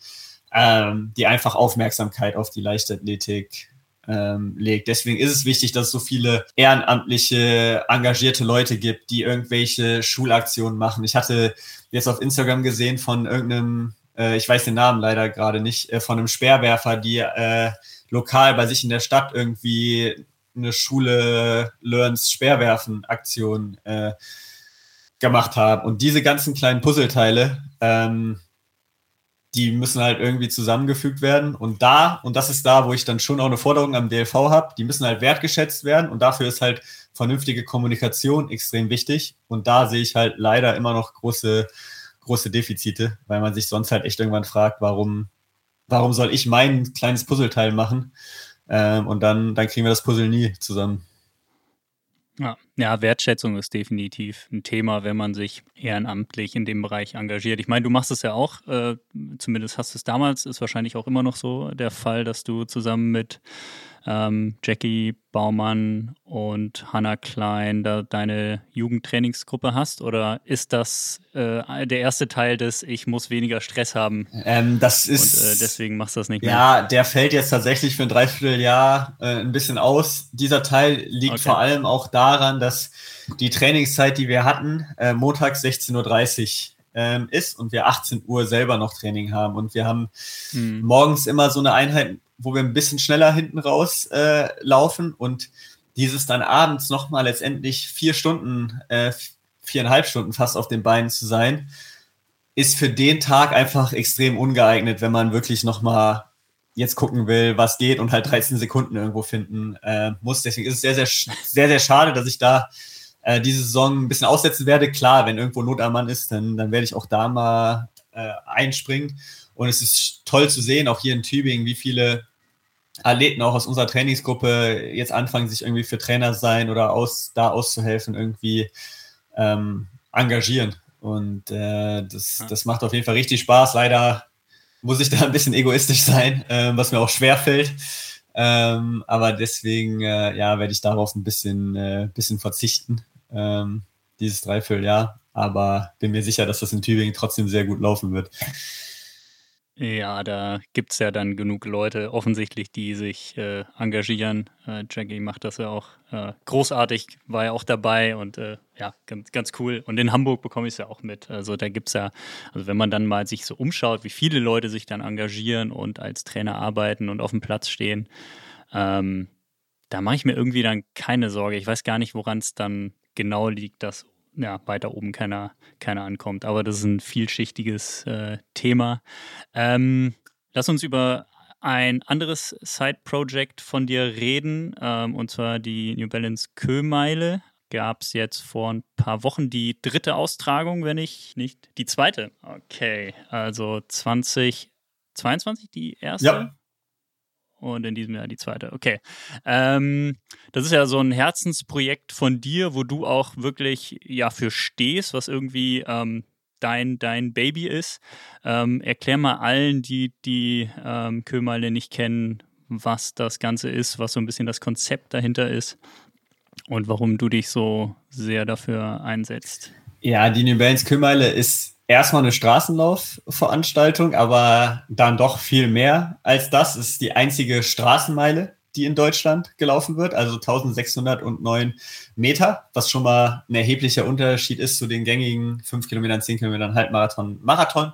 ähm, die einfach Aufmerksamkeit auf die Leichtathletik ähm, legt. Deswegen ist es wichtig, dass es so viele ehrenamtliche, engagierte Leute gibt, die irgendwelche Schulaktionen machen. Ich hatte jetzt auf Instagram gesehen von irgendeinem, äh, ich weiß den Namen leider gerade nicht, äh, von einem Speerwerfer, die äh, lokal bei sich in der Stadt irgendwie eine Schule Learns Speerwerfen Aktion äh, gemacht haben. Und diese ganzen kleinen Puzzleteile, ähm, die müssen halt irgendwie zusammengefügt werden. Und da, und das ist da, wo ich dann schon auch eine Forderung am DLV habe, die müssen halt wertgeschätzt werden. Und dafür ist halt vernünftige Kommunikation extrem wichtig. Und da sehe ich halt leider immer noch große, große Defizite, weil man sich sonst halt echt irgendwann fragt, warum warum soll ich mein kleines Puzzleteil machen? Ähm, und dann, dann kriegen wir das Puzzle nie zusammen. Ja, ja, Wertschätzung ist definitiv ein Thema, wenn man sich ehrenamtlich in dem Bereich engagiert. Ich meine, du machst es ja auch, äh, zumindest hast du es damals, ist wahrscheinlich auch immer noch so der Fall, dass du zusammen mit ähm, Jackie Baumann und Hannah Klein da deine Jugendtrainingsgruppe hast? Oder ist das äh, der erste Teil des Ich muss weniger Stress haben? Ähm, das ist. Und äh, deswegen machst du das nicht mehr. Ja, der fällt jetzt tatsächlich für ein Dreivierteljahr äh, ein bisschen aus. Dieser Teil liegt okay. vor allem auch daran, dass die Trainingszeit, die wir hatten, äh, montags 16.30 Uhr ähm, ist und wir 18 Uhr selber noch Training haben. Und wir haben hm. morgens immer so eine Einheit wo wir ein bisschen schneller hinten raus äh, laufen und dieses dann abends nochmal letztendlich vier Stunden, äh, viereinhalb Stunden fast auf den Beinen zu sein, ist für den Tag einfach extrem ungeeignet, wenn man wirklich nochmal jetzt gucken will, was geht und halt 13 Sekunden irgendwo finden äh, muss. Deswegen ist es sehr, sehr, sehr, sehr schade, dass ich da äh, diese Saison ein bisschen aussetzen werde. Klar, wenn irgendwo Not am Mann ist, dann, dann werde ich auch da mal äh, einspringen. Und es ist toll zu sehen, auch hier in Tübingen, wie viele Athleten auch aus unserer Trainingsgruppe jetzt anfangen, sich irgendwie für Trainer sein oder aus, da auszuhelfen, irgendwie ähm, engagieren. Und äh, das, das macht auf jeden Fall richtig Spaß. Leider muss ich da ein bisschen egoistisch sein, äh, was mir auch schwer fällt. Ähm, aber deswegen äh, ja, werde ich darauf ein bisschen, äh, bisschen verzichten, ähm, dieses Dreivierteljahr. Aber bin mir sicher, dass das in Tübingen trotzdem sehr gut laufen wird. Ja, da gibt es ja dann genug Leute offensichtlich, die sich äh, engagieren. Äh, Jackie macht das ja auch äh, großartig, war ja auch dabei und äh, ja, ganz, ganz cool. Und in Hamburg bekomme ich es ja auch mit. Also da gibt es ja, also wenn man dann mal sich so umschaut, wie viele Leute sich dann engagieren und als Trainer arbeiten und auf dem Platz stehen, ähm, da mache ich mir irgendwie dann keine Sorge. Ich weiß gar nicht, woran es dann genau liegt, dass ja, weiter oben keiner, keiner ankommt. Aber das ist ein vielschichtiges äh, Thema. Ähm, lass uns über ein anderes Side-Project von dir reden, ähm, und zwar die New Balance Kömeile. Gab es jetzt vor ein paar Wochen die dritte Austragung, wenn ich nicht die zweite. Okay, also 2022 die erste? Ja und in diesem Jahr die zweite. Okay. Ähm, das ist ja so ein Herzensprojekt von dir, wo du auch wirklich ja für stehst, was irgendwie ähm, dein, dein Baby ist. Ähm, erklär mal allen, die die ähm, Köhmeile nicht kennen, was das Ganze ist, was so ein bisschen das Konzept dahinter ist und warum du dich so sehr dafür einsetzt. Ja, die New Balance Kühlmeile ist erstmal eine Straßenlaufveranstaltung, aber dann doch viel mehr als das. Es ist die einzige Straßenmeile, die in Deutschland gelaufen wird, also 1609 Meter, was schon mal ein erheblicher Unterschied ist zu den gängigen 5 Kilometern, 10 Kilometern Halbmarathon, Marathon,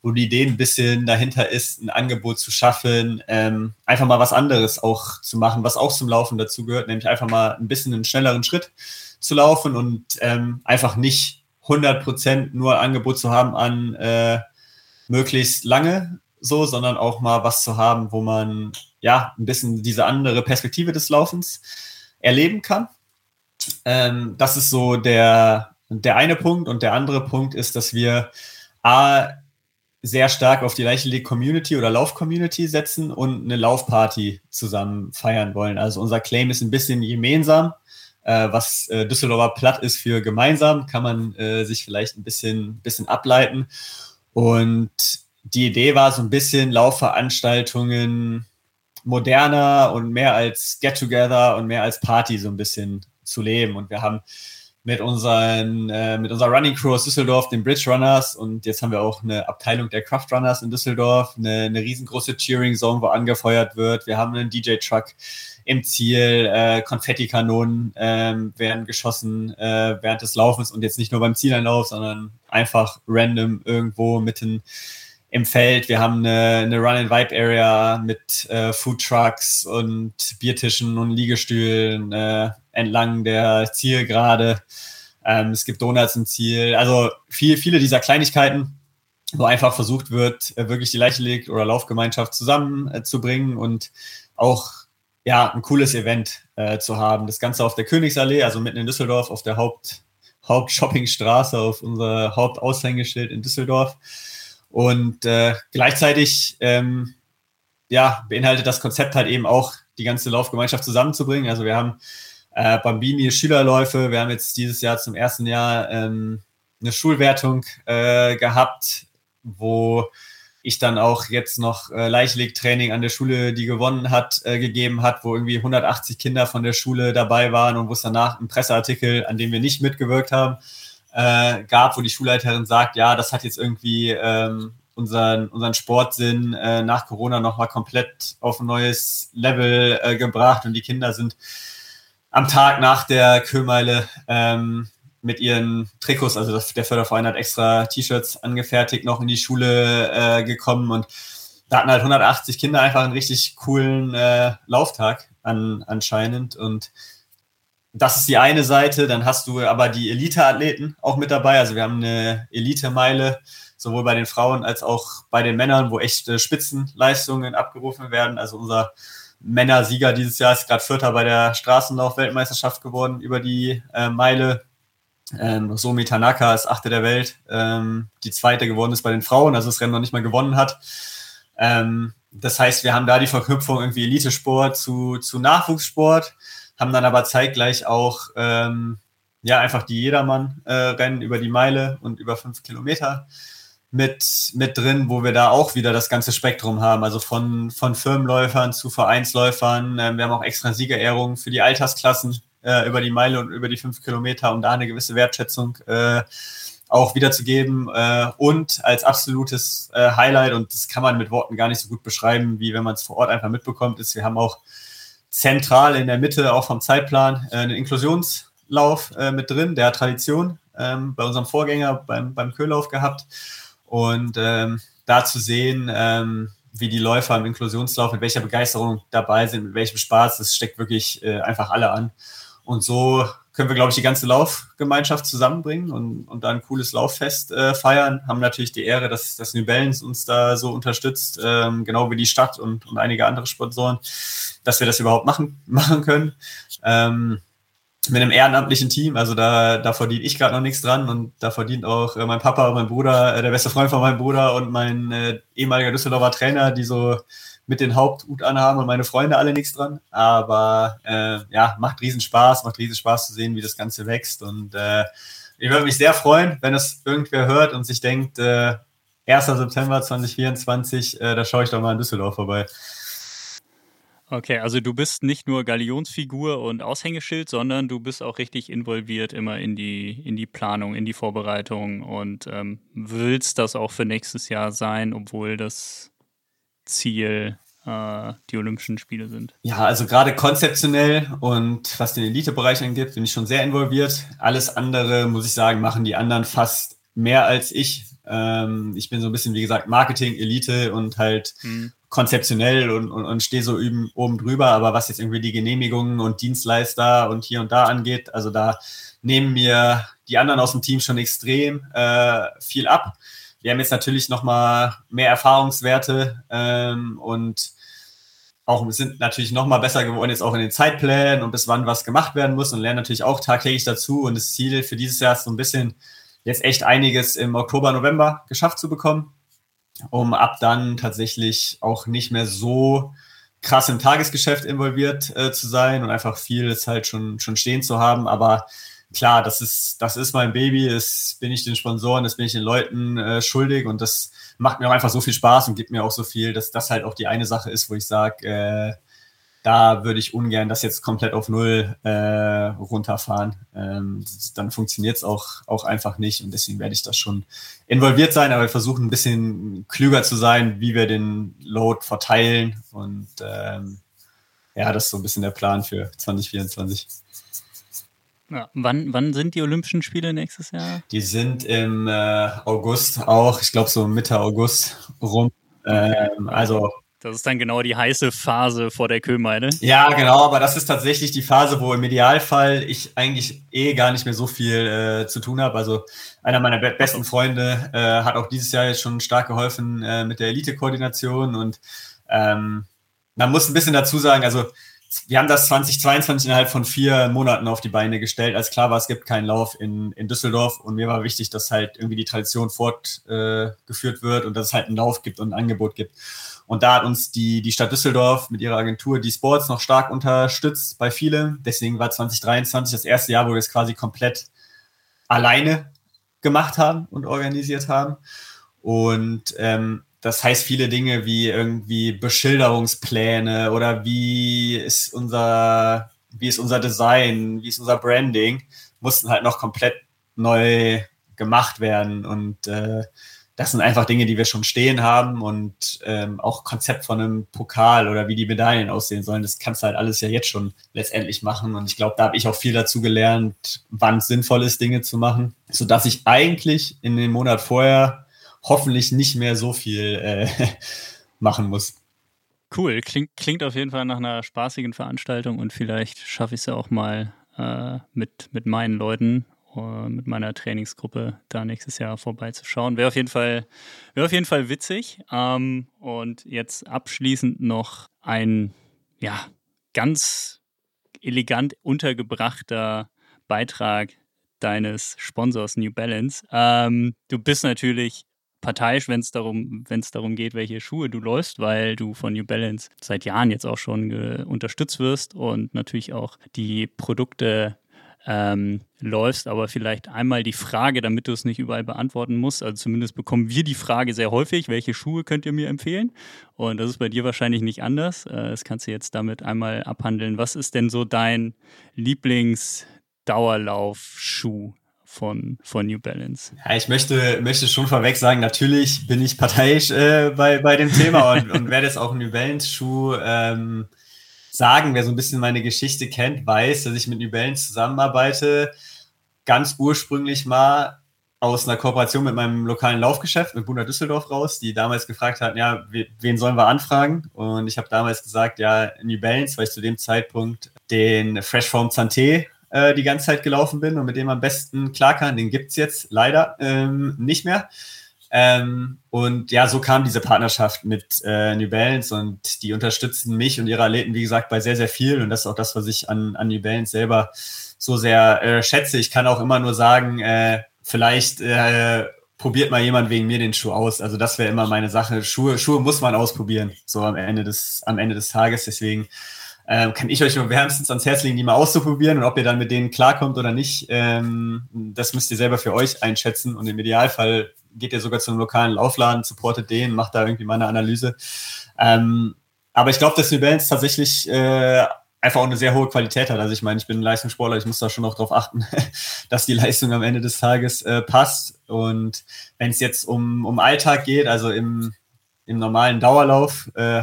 wo die Idee ein bisschen dahinter ist, ein Angebot zu schaffen, ähm, einfach mal was anderes auch zu machen, was auch zum Laufen dazu gehört, nämlich einfach mal ein bisschen einen schnelleren Schritt zu laufen und ähm, einfach nicht 100 Prozent nur Angebot zu haben an äh, möglichst lange so, sondern auch mal was zu haben, wo man ja ein bisschen diese andere Perspektive des Laufens erleben kann. Ähm, das ist so der, der eine Punkt. Und der andere Punkt ist, dass wir A, sehr stark auf die Leichtathletik Community oder Lauf-Community setzen und eine Laufparty zusammen feiern wollen. Also unser Claim ist ein bisschen gemeinsam äh, was äh, Düsseldorfer platt ist für gemeinsam, kann man äh, sich vielleicht ein bisschen, bisschen ableiten. Und die Idee war so ein bisschen Laufveranstaltungen moderner und mehr als Get-Together und mehr als Party so ein bisschen zu leben. Und wir haben mit unseren, äh, mit unserer Running Crew aus Düsseldorf, den Bridge Runners und jetzt haben wir auch eine Abteilung der Craft Runners in Düsseldorf, eine, eine riesengroße Cheering Zone, wo angefeuert wird. Wir haben einen DJ Truck im Ziel, äh, Konfettikanonen äh, werden geschossen äh, während des Laufens und jetzt nicht nur beim Zieleinlauf, sondern einfach random irgendwo mitten im Feld. Wir haben eine, eine Run-and-Vibe-Area mit äh, Food Trucks und Biertischen und Liegestühlen äh, entlang der Zielgerade. Ähm, es gibt Donuts im Ziel. Also viel, viele dieser Kleinigkeiten, wo einfach versucht wird, äh, wirklich die Leichtathletik oder Laufgemeinschaft zusammenzubringen und auch ja, ein cooles Event äh, zu haben. Das Ganze auf der Königsallee, also mitten in Düsseldorf, auf der Haupt, Hauptshoppingstraße, auf unser Hauptaushängeschild in Düsseldorf. Und äh, gleichzeitig ähm, ja, beinhaltet das Konzept halt eben auch, die ganze Laufgemeinschaft zusammenzubringen. Also wir haben äh, Bambini Schülerläufe, wir haben jetzt dieses Jahr zum ersten Jahr ähm, eine Schulwertung äh, gehabt, wo ich dann auch jetzt noch äh, Leichtathletik-Training an der Schule, die gewonnen hat, äh, gegeben hat, wo irgendwie 180 Kinder von der Schule dabei waren und wo es danach einen Presseartikel, an dem wir nicht mitgewirkt haben, äh, gab, wo die Schulleiterin sagt, ja, das hat jetzt irgendwie ähm, unseren, unseren Sportsinn äh, nach Corona nochmal komplett auf ein neues Level äh, gebracht und die Kinder sind am Tag nach der Köhmeile ähm, mit ihren Trikots, also das, der Förderverein hat extra T-Shirts angefertigt, noch in die Schule äh, gekommen und da hatten halt 180 Kinder einfach einen richtig coolen äh, Lauftag an, anscheinend und das ist die eine Seite. Dann hast du aber die Elite-Athleten auch mit dabei. Also wir haben eine Elite-Meile, sowohl bei den Frauen als auch bei den Männern, wo echte Spitzenleistungen abgerufen werden. Also unser Männersieger dieses Jahr ist gerade Vierter bei der Straßenlauf-Weltmeisterschaft geworden über die äh, Meile. Ähm, Somi Tanaka ist Achte der Welt, ähm, die Zweite geworden ist bei den Frauen, also das Rennen noch nicht mal gewonnen hat. Ähm, das heißt, wir haben da die Verknüpfung irgendwie Elitesport zu, zu Nachwuchssport haben dann aber zeitgleich auch ähm, ja einfach die Jedermann-Rennen äh, über die Meile und über fünf Kilometer mit, mit drin, wo wir da auch wieder das ganze Spektrum haben, also von, von Firmenläufern zu Vereinsläufern. Ähm, wir haben auch extra Siegerehrungen für die Altersklassen äh, über die Meile und über die fünf Kilometer, um da eine gewisse Wertschätzung äh, auch wiederzugeben. Äh, und als absolutes äh, Highlight, und das kann man mit Worten gar nicht so gut beschreiben, wie wenn man es vor Ort einfach mitbekommt, ist, wir haben auch zentral in der Mitte auch vom Zeitplan äh, einen Inklusionslauf äh, mit drin, der Tradition ähm, bei unserem Vorgänger beim, beim Köhlauf gehabt. Und ähm, da zu sehen, ähm, wie die Läufer im Inklusionslauf, mit welcher Begeisterung dabei sind, mit welchem Spaß, das steckt wirklich äh, einfach alle an. Und so können wir, glaube ich, die ganze Laufgemeinschaft zusammenbringen und, und da ein cooles Lauffest äh, feiern. Haben natürlich die Ehre, dass, dass New Balance uns da so unterstützt, ähm, genau wie die Stadt und, und einige andere Sponsoren, dass wir das überhaupt machen, machen können. Ähm, mit einem ehrenamtlichen Team, also da, da verdiene ich gerade noch nichts dran und da verdient auch äh, mein Papa, mein Bruder, äh, der beste Freund von meinem Bruder und mein äh, ehemaliger Düsseldorfer Trainer, die so mit den Haupthut anhaben und meine Freunde alle nichts dran. Aber äh, ja, macht riesen Spaß, macht riesen Spaß zu sehen, wie das Ganze wächst. Und äh, ich würde mich sehr freuen, wenn es irgendwer hört und sich denkt, äh, 1. September 2024, äh, da schaue ich doch mal in Düsseldorf vorbei. Okay, also du bist nicht nur Galionsfigur und Aushängeschild, sondern du bist auch richtig involviert immer in die, in die Planung, in die Vorbereitung und ähm, willst das auch für nächstes Jahr sein, obwohl das Ziel äh, die Olympischen Spiele sind. Ja, also gerade konzeptionell und was den Elitebereich angeht, bin ich schon sehr involviert. Alles andere, muss ich sagen, machen die anderen fast mehr als ich. Ähm, ich bin so ein bisschen, wie gesagt, Marketing, Elite und halt mhm konzeptionell und, und, und stehe so üben, oben drüber, aber was jetzt irgendwie die Genehmigungen und Dienstleister und hier und da angeht, also da nehmen mir die anderen aus dem Team schon extrem äh, viel ab. Wir haben jetzt natürlich nochmal mehr Erfahrungswerte ähm, und auch sind natürlich nochmal besser geworden, jetzt auch in den Zeitplänen und bis wann was gemacht werden muss und lernen natürlich auch tagtäglich dazu. Und das Ziel für dieses Jahr ist so ein bisschen jetzt echt einiges im Oktober, November geschafft zu bekommen um ab dann tatsächlich auch nicht mehr so krass im Tagesgeschäft involviert äh, zu sein und einfach vieles halt schon, schon stehen zu haben. Aber klar, das ist, das ist mein Baby, das bin ich den Sponsoren, das bin ich den Leuten äh, schuldig und das macht mir auch einfach so viel Spaß und gibt mir auch so viel, dass das halt auch die eine Sache ist, wo ich sage, äh, da würde ich ungern das jetzt komplett auf Null äh, runterfahren. Ähm, dann funktioniert es auch, auch einfach nicht und deswegen werde ich das schon involviert sein, aber versuchen ein bisschen klüger zu sein, wie wir den Load verteilen und ähm, ja, das ist so ein bisschen der Plan für 2024. Ja, wann, wann sind die Olympischen Spiele nächstes Jahr? Die sind im äh, August auch, ich glaube so Mitte August rum. Ähm, also das ist dann genau die heiße Phase vor der Kühlmeile. Ja, genau, aber das ist tatsächlich die Phase, wo im Idealfall ich eigentlich eh gar nicht mehr so viel äh, zu tun habe. Also einer meiner be besten Freunde äh, hat auch dieses Jahr jetzt schon stark geholfen äh, mit der Elite-Koordination und ähm, man muss ein bisschen dazu sagen, also wir haben das 2022 innerhalb von vier Monaten auf die Beine gestellt, als klar war, es gibt keinen Lauf in, in Düsseldorf und mir war wichtig, dass halt irgendwie die Tradition fortgeführt äh, wird und dass es halt einen Lauf gibt und ein Angebot gibt. Und da hat uns die, die Stadt Düsseldorf mit ihrer Agentur die Sports noch stark unterstützt bei vielen. Deswegen war 2023 das erste Jahr, wo wir es quasi komplett alleine gemacht haben und organisiert haben. Und ähm, das heißt viele Dinge wie irgendwie Beschilderungspläne oder wie ist unser, wie ist unser Design, wie ist unser Branding, mussten halt noch komplett neu gemacht werden. Und äh, das sind einfach Dinge, die wir schon stehen haben und ähm, auch Konzept von einem Pokal oder wie die Medaillen aussehen sollen, das kannst du halt alles ja jetzt schon letztendlich machen. Und ich glaube, da habe ich auch viel dazu gelernt, wann es sinnvoll ist, Dinge zu machen, sodass ich eigentlich in dem Monat vorher hoffentlich nicht mehr so viel äh, machen muss. Cool, klingt, klingt auf jeden Fall nach einer spaßigen Veranstaltung und vielleicht schaffe ich es ja auch mal äh, mit, mit meinen Leuten äh, mit meiner Trainingsgruppe da nächstes Jahr vorbeizuschauen. Wäre auf jeden Fall, wäre auf jeden Fall witzig. Ähm, und jetzt abschließend noch ein, ja, ganz elegant untergebrachter Beitrag deines Sponsors New Balance. Ähm, du bist natürlich parteiisch, wenn es darum, darum geht, welche Schuhe du läufst, weil du von New Balance seit Jahren jetzt auch schon unterstützt wirst und natürlich auch die Produkte ähm, läufst, aber vielleicht einmal die Frage, damit du es nicht überall beantworten musst. Also zumindest bekommen wir die Frage sehr häufig, welche Schuhe könnt ihr mir empfehlen? Und das ist bei dir wahrscheinlich nicht anders. Äh, das kannst du jetzt damit einmal abhandeln. Was ist denn so dein Lieblings-Dauerlaufschuh? Von, von New Balance. Ja, ich möchte, möchte schon vorweg sagen, natürlich bin ich parteiisch äh, bei, bei dem Thema und, und werde jetzt auch New Balance Schuh ähm, sagen. Wer so ein bisschen meine Geschichte kennt, weiß, dass ich mit New Balance zusammenarbeite. Ganz ursprünglich mal aus einer Kooperation mit meinem lokalen Laufgeschäft, mit Buna Düsseldorf raus, die damals gefragt hatten, ja, wen sollen wir anfragen? Und ich habe damals gesagt, ja, New Balance, weil ich zu dem Zeitpunkt den Fresh Form Santé äh, die ganze Zeit gelaufen bin und mit dem am besten klar kann. Den gibt es jetzt leider ähm, nicht mehr. Ähm, und ja, so kam diese Partnerschaft mit äh, New Balance und die unterstützen mich und ihre Athleten, wie gesagt, bei sehr, sehr viel. Und das ist auch das, was ich an, an New Balance selber so sehr äh, schätze. Ich kann auch immer nur sagen, äh, vielleicht äh, probiert mal jemand wegen mir den Schuh aus. Also das wäre immer meine Sache. Schuhe, Schuhe muss man ausprobieren, so am Ende des, am Ende des Tages. Deswegen ähm, kann ich euch nur wärmstens ans Herz legen, die mal auszuprobieren und ob ihr dann mit denen klarkommt oder nicht, ähm, das müsst ihr selber für euch einschätzen und im Idealfall geht ihr sogar zu einem lokalen Laufladen, supportet den, macht da irgendwie mal eine Analyse. Ähm, aber ich glaube, dass New Balance tatsächlich äh, einfach auch eine sehr hohe Qualität hat. Also ich meine, ich bin Leistungssportler, ich muss da schon noch darauf achten, dass die Leistung am Ende des Tages äh, passt. Und wenn es jetzt um, um Alltag geht, also im, im normalen Dauerlauf, äh,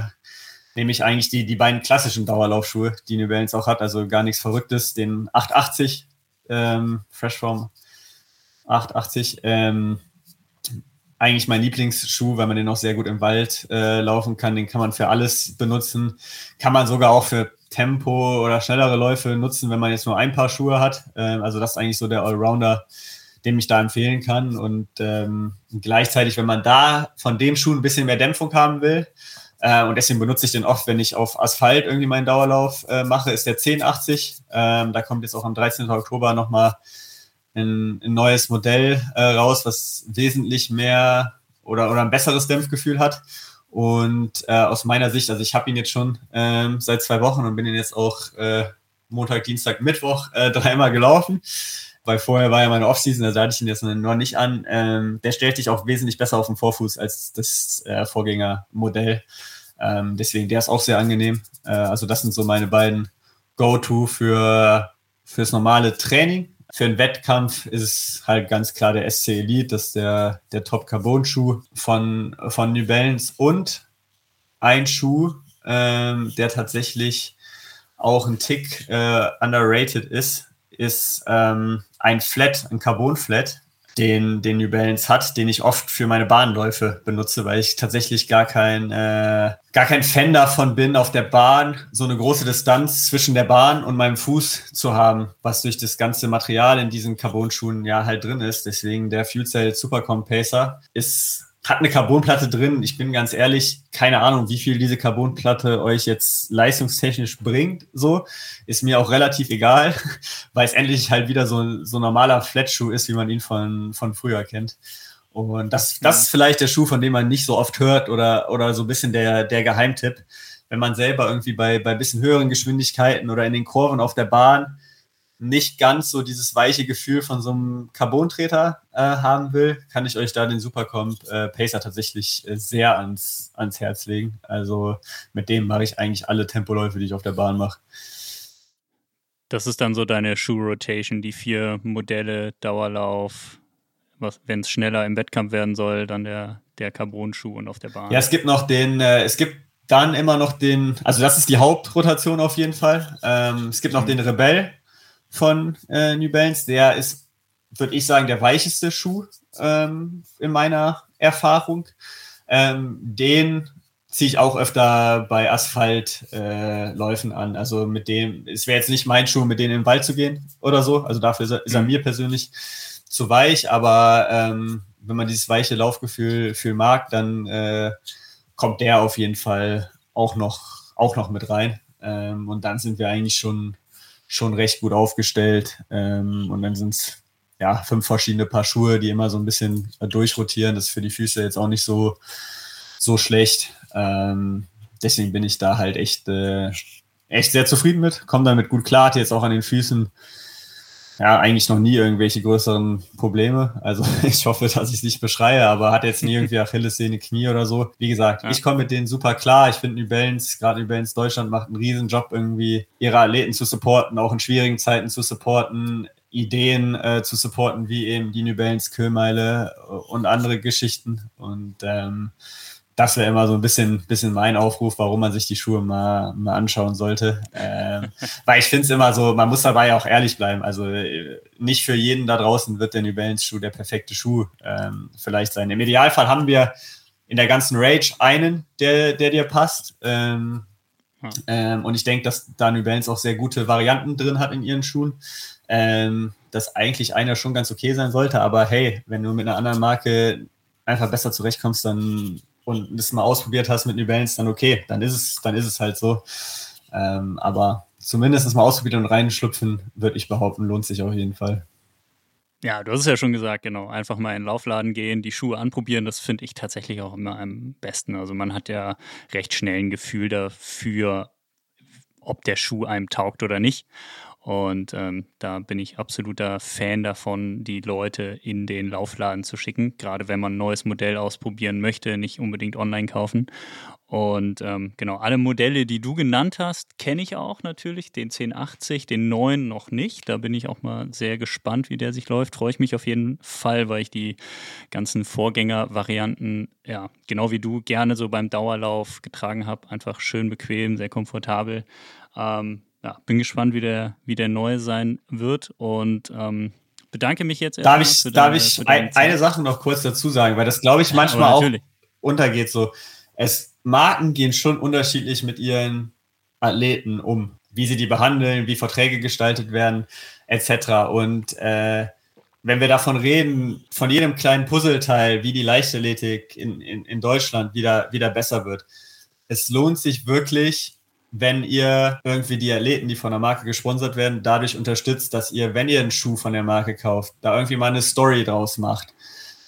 nehme ich eigentlich die, die beiden klassischen Dauerlaufschuhe, die New Balance auch hat, also gar nichts Verrücktes, den 880 ähm, Freshform 880. Ähm, eigentlich mein Lieblingsschuh, weil man den auch sehr gut im Wald äh, laufen kann. Den kann man für alles benutzen. Kann man sogar auch für Tempo oder schnellere Läufe nutzen, wenn man jetzt nur ein paar Schuhe hat. Ähm, also das ist eigentlich so der Allrounder, den ich da empfehlen kann. Und ähm, gleichzeitig, wenn man da von dem Schuh ein bisschen mehr Dämpfung haben will, äh, und deswegen benutze ich den oft, wenn ich auf Asphalt irgendwie meinen Dauerlauf äh, mache, ist der 1080. Ähm, da kommt jetzt auch am 13. Oktober nochmal ein, ein neues Modell äh, raus, was wesentlich mehr oder, oder ein besseres Dämpfgefühl hat. Und äh, aus meiner Sicht, also ich habe ihn jetzt schon ähm, seit zwei Wochen und bin ihn jetzt auch äh, Montag, Dienstag, Mittwoch äh, dreimal gelaufen. Weil vorher war ja meine Offseason, da hatte ich ihn jetzt noch nicht an. Ähm, der stellt dich auch wesentlich besser auf den Vorfuß als das äh, Vorgängermodell. Ähm, deswegen, der ist auch sehr angenehm. Äh, also das sind so meine beiden Go-To für fürs normale Training. Für einen Wettkampf ist halt ganz klar der SC Elite, das ist der, der Top-Carbon-Schuh von, von New Balance und ein Schuh, ähm, der tatsächlich auch ein Tick äh, underrated ist, ist ähm, ein Flat, ein Carbon-Flat den, den New Balance hat, den ich oft für meine Bahnläufe benutze, weil ich tatsächlich gar kein, äh, gar kein Fan davon bin, auf der Bahn so eine große Distanz zwischen der Bahn und meinem Fuß zu haben, was durch das ganze Material in diesen Carbon-Schuhen ja halt drin ist. Deswegen der Fuel Cell Supercomp Pacer ist hat eine Carbonplatte drin. Ich bin ganz ehrlich, keine Ahnung, wie viel diese Carbonplatte euch jetzt leistungstechnisch bringt. So ist mir auch relativ egal, weil es endlich halt wieder so so normaler Flatschuh ist, wie man ihn von von früher kennt. Und das das ist vielleicht der Schuh, von dem man nicht so oft hört oder oder so ein bisschen der der Geheimtipp, wenn man selber irgendwie bei bei bisschen höheren Geschwindigkeiten oder in den Kurven auf der Bahn nicht ganz so dieses weiche Gefühl von so einem Carbontreter äh, haben will, kann ich euch da den Supercomp äh, Pacer tatsächlich äh, sehr ans, ans Herz legen. Also mit dem mache ich eigentlich alle Tempoläufe, die ich auf der Bahn mache. Das ist dann so deine Shoe-Rotation, die vier Modelle, Dauerlauf, wenn es schneller im Wettkampf werden soll, dann der, der Carbon-Schuh und auf der Bahn. Ja, es gibt noch den, äh, es gibt dann immer noch den, also das ist die Hauptrotation auf jeden Fall. Ähm, es gibt noch mhm. den Rebell, von äh, New Balance. Der ist, würde ich sagen, der weicheste Schuh ähm, in meiner Erfahrung. Ähm, den ziehe ich auch öfter bei Asphaltläufen äh, an. Also mit dem, es wäre jetzt nicht mein Schuh, mit denen in den Wald zu gehen oder so. Also dafür ist er, ist er mhm. mir persönlich zu weich, aber ähm, wenn man dieses weiche Laufgefühl viel mag, dann äh, kommt der auf jeden Fall auch noch, auch noch mit rein. Ähm, und dann sind wir eigentlich schon schon recht gut aufgestellt. Ähm, und dann sind es ja fünf verschiedene Paar Schuhe, die immer so ein bisschen durchrotieren. Das ist für die Füße jetzt auch nicht so, so schlecht. Ähm, deswegen bin ich da halt echt, äh, echt sehr zufrieden mit. Komme damit gut klar, hatte jetzt auch an den Füßen ja, eigentlich noch nie irgendwelche größeren Probleme. Also ich hoffe, dass ich es nicht beschreie, aber hat jetzt nie irgendwie Achillessehne, Knie oder so. Wie gesagt, ja. ich komme mit denen super klar. Ich finde New Balance, gerade New Balance Deutschland macht einen riesen Job irgendwie, ihre Athleten zu supporten, auch in schwierigen Zeiten zu supporten, Ideen äh, zu supporten, wie eben die New Balance Kühlmeile und andere Geschichten. Und ähm, das wäre immer so ein bisschen, bisschen mein Aufruf, warum man sich die Schuhe mal, mal anschauen sollte. Ähm, weil ich finde es immer so, man muss dabei auch ehrlich bleiben. Also äh, nicht für jeden da draußen wird der New Balance Schuh der perfekte Schuh ähm, vielleicht sein. Im Idealfall haben wir in der ganzen Rage einen, der, der dir passt. Ähm, ähm, und ich denke, dass da New Balance auch sehr gute Varianten drin hat in ihren Schuhen. Ähm, dass eigentlich einer schon ganz okay sein sollte, aber hey, wenn du mit einer anderen Marke einfach besser zurechtkommst, dann und das mal ausprobiert hast mit New Balance, dann okay, dann ist es, dann ist es halt so. Ähm, aber zumindest mal ausprobieren und reinschlüpfen, würde ich behaupten, lohnt sich auf jeden Fall. Ja, du hast es ja schon gesagt, genau. Einfach mal in den Laufladen gehen, die Schuhe anprobieren, das finde ich tatsächlich auch immer am besten. Also man hat ja recht schnell ein Gefühl dafür, ob der Schuh einem taugt oder nicht. Und ähm, da bin ich absoluter Fan davon, die Leute in den Laufladen zu schicken, gerade wenn man ein neues Modell ausprobieren möchte, nicht unbedingt online kaufen. Und ähm, genau, alle Modelle, die du genannt hast, kenne ich auch natürlich. Den 1080, den neuen noch nicht. Da bin ich auch mal sehr gespannt, wie der sich läuft. Freue ich mich auf jeden Fall, weil ich die ganzen Vorgängervarianten, ja, genau wie du, gerne so beim Dauerlauf getragen habe. Einfach schön bequem, sehr komfortabel. Ähm, ja, bin gespannt, wie der, wie der neue sein wird. Und ähm, bedanke mich jetzt. Darf ich, deine, darf ich ein, eine Sache noch kurz dazu sagen, weil das, glaube ich, manchmal auch untergeht. So, es Marken gehen schon unterschiedlich mit ihren Athleten um, wie sie die behandeln, wie Verträge gestaltet werden, etc. Und äh, wenn wir davon reden, von jedem kleinen Puzzleteil, wie die Leichtathletik in, in, in Deutschland wieder, wieder besser wird, es lohnt sich wirklich, wenn ihr irgendwie die Athleten, die von der Marke gesponsert werden, dadurch unterstützt, dass ihr, wenn ihr einen Schuh von der Marke kauft, da irgendwie mal eine Story draus macht.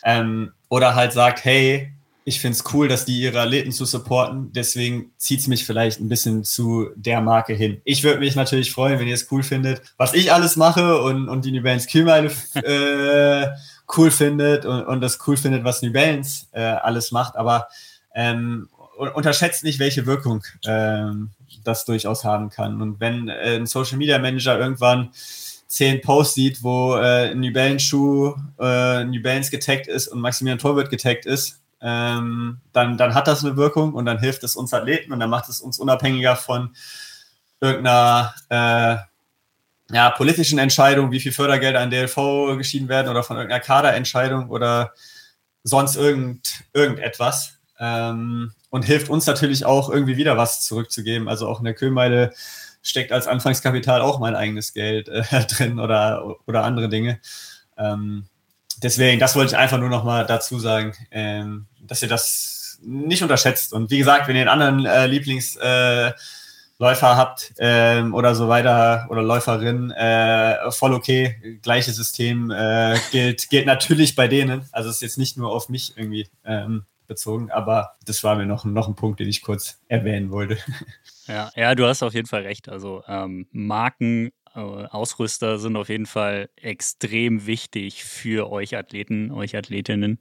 Ähm, oder halt sagt, hey, ich finde es cool, dass die ihre Athleten zu supporten. Deswegen zieht es mich vielleicht ein bisschen zu der Marke hin. Ich würde mich natürlich freuen, wenn ihr es cool findet, was ich alles mache und, und die New Balance Kühlmeile äh, cool findet und, und das cool findet, was New Balance äh, alles macht. Aber ähm, unterschätzt nicht, welche Wirkung ähm, das durchaus haben kann. Und wenn äh, ein Social Media Manager irgendwann zehn Posts sieht, wo äh, New Balance Schuh, äh, New Balance getaggt ist und Maximilian Torwirt getaggt ist, ähm, dann, dann hat das eine Wirkung und dann hilft es uns Athleten und dann macht es uns unabhängiger von irgendeiner äh, ja, politischen Entscheidung, wie viel Fördergelder an DLV geschieden werden oder von irgendeiner Kaderentscheidung oder sonst irgend, irgendetwas. Ähm, und hilft uns natürlich auch irgendwie wieder was zurückzugeben. Also auch in der Kühlmeile steckt als Anfangskapital auch mein eigenes Geld äh, drin oder, oder andere Dinge. Ähm, deswegen, das wollte ich einfach nur noch mal dazu sagen, ähm, dass ihr das nicht unterschätzt. Und wie gesagt, wenn ihr einen anderen äh, Lieblingsläufer äh, habt ähm, oder so weiter oder Läuferin, äh, voll okay. Gleiches System äh, gilt, gilt natürlich bei denen. Also es ist jetzt nicht nur auf mich irgendwie ähm, bezogen, aber das war mir noch, noch ein Punkt, den ich kurz erwähnen wollte. Ja, ja, du hast auf jeden Fall recht. Also ähm, Marken äh, Ausrüster sind auf jeden Fall extrem wichtig für euch Athleten, euch Athletinnen.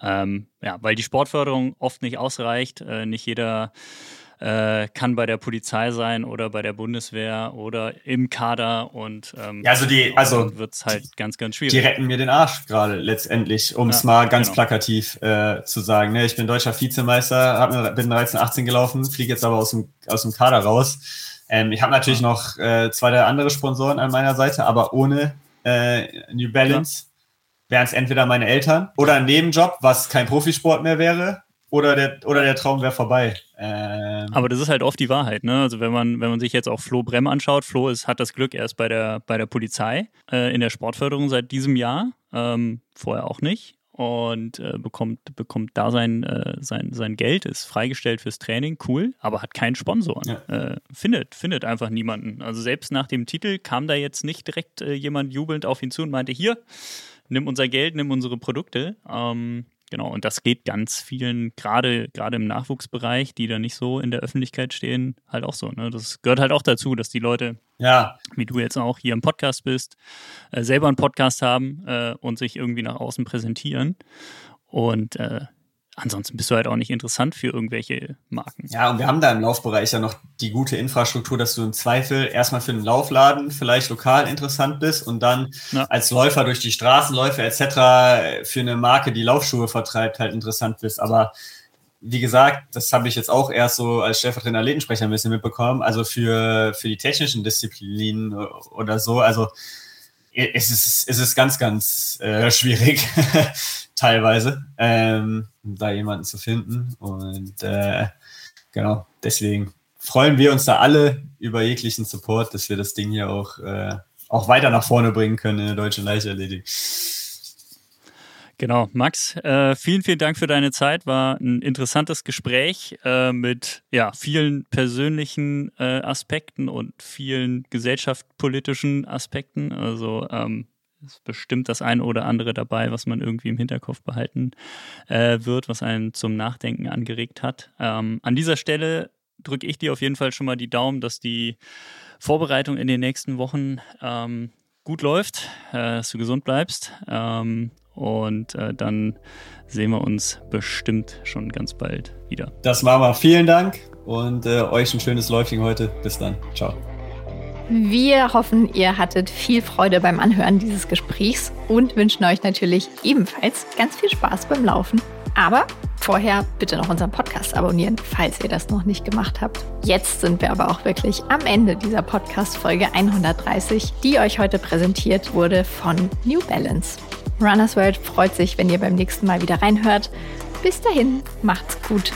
Ähm, ja, weil die Sportförderung oft nicht ausreicht. Äh, nicht jeder äh, kann bei der Polizei sein oder bei der Bundeswehr oder im Kader und ähm, ja, also die, also wird es halt ganz, ganz schwierig. Die retten mir den Arsch gerade letztendlich, um es ja, mal ganz genau. plakativ äh, zu sagen. Ne, ich bin deutscher Vizemeister, hab, bin 13, 18 gelaufen, fliege jetzt aber aus dem, aus dem Kader raus ähm, ich habe natürlich noch äh, zwei, drei andere Sponsoren an meiner Seite, aber ohne äh, New Balance ja. wären es entweder meine Eltern oder ein Nebenjob, was kein Profisport mehr wäre, oder der, oder der Traum wäre vorbei. Ähm Aber das ist halt oft die Wahrheit, ne? Also wenn man, wenn man sich jetzt auch Flo Brem anschaut, Flo ist, hat das Glück erst bei der, bei der Polizei äh, in der Sportförderung seit diesem Jahr, ähm, vorher auch nicht und äh, bekommt, bekommt da sein, äh, sein, sein Geld, ist freigestellt fürs Training, cool, aber hat keinen Sponsor. Ja. Äh, findet, findet einfach niemanden. Also selbst nach dem Titel kam da jetzt nicht direkt äh, jemand jubelnd auf ihn zu und meinte, hier, nimm unser Geld, nimm unsere Produkte. Ähm, Genau, und das geht ganz vielen, gerade gerade im Nachwuchsbereich, die da nicht so in der Öffentlichkeit stehen, halt auch so. Ne? Das gehört halt auch dazu, dass die Leute, ja. wie du jetzt auch hier im Podcast bist, äh, selber einen Podcast haben äh, und sich irgendwie nach außen präsentieren. Und äh, ansonsten bist du halt auch nicht interessant für irgendwelche Marken. Ja, und wir haben da im Laufbereich ja noch die gute Infrastruktur, dass du im Zweifel erstmal für einen Laufladen vielleicht lokal interessant bist und dann ja. als Läufer durch die Straßenläufe etc. für eine Marke, die Laufschuhe vertreibt, halt interessant bist. Aber wie gesagt, das habe ich jetzt auch erst so als stellvertretender Athletensprecher ein bisschen mitbekommen. Also für, für die technischen Disziplinen oder so, also es ist, es ist ganz, ganz äh, schwierig, teilweise, ähm, da jemanden zu finden. Und äh, genau, deswegen freuen wir uns da alle über jeglichen Support, dass wir das Ding hier auch, äh, auch weiter nach vorne bringen können in der deutschen Leichtathletik. Genau, Max, äh, vielen, vielen Dank für deine Zeit. War ein interessantes Gespräch äh, mit ja, vielen persönlichen äh, Aspekten und vielen gesellschaftspolitischen Aspekten. Also ähm, ist bestimmt das eine oder andere dabei, was man irgendwie im Hinterkopf behalten äh, wird, was einen zum Nachdenken angeregt hat. Ähm, an dieser Stelle drücke ich dir auf jeden Fall schon mal die Daumen, dass die Vorbereitung in den nächsten Wochen ähm, gut läuft, äh, dass du gesund bleibst. Ähm, und äh, dann sehen wir uns bestimmt schon ganz bald wieder. Das machen wir. Vielen Dank und äh, euch ein schönes Läufchen heute. Bis dann. Ciao. Wir hoffen, ihr hattet viel Freude beim Anhören dieses Gesprächs und wünschen euch natürlich ebenfalls ganz viel Spaß beim Laufen. Aber vorher bitte noch unseren Podcast abonnieren, falls ihr das noch nicht gemacht habt. Jetzt sind wir aber auch wirklich am Ende dieser Podcast-Folge 130, die euch heute präsentiert wurde von New Balance. Runners World freut sich, wenn ihr beim nächsten Mal wieder reinhört. Bis dahin, macht's gut.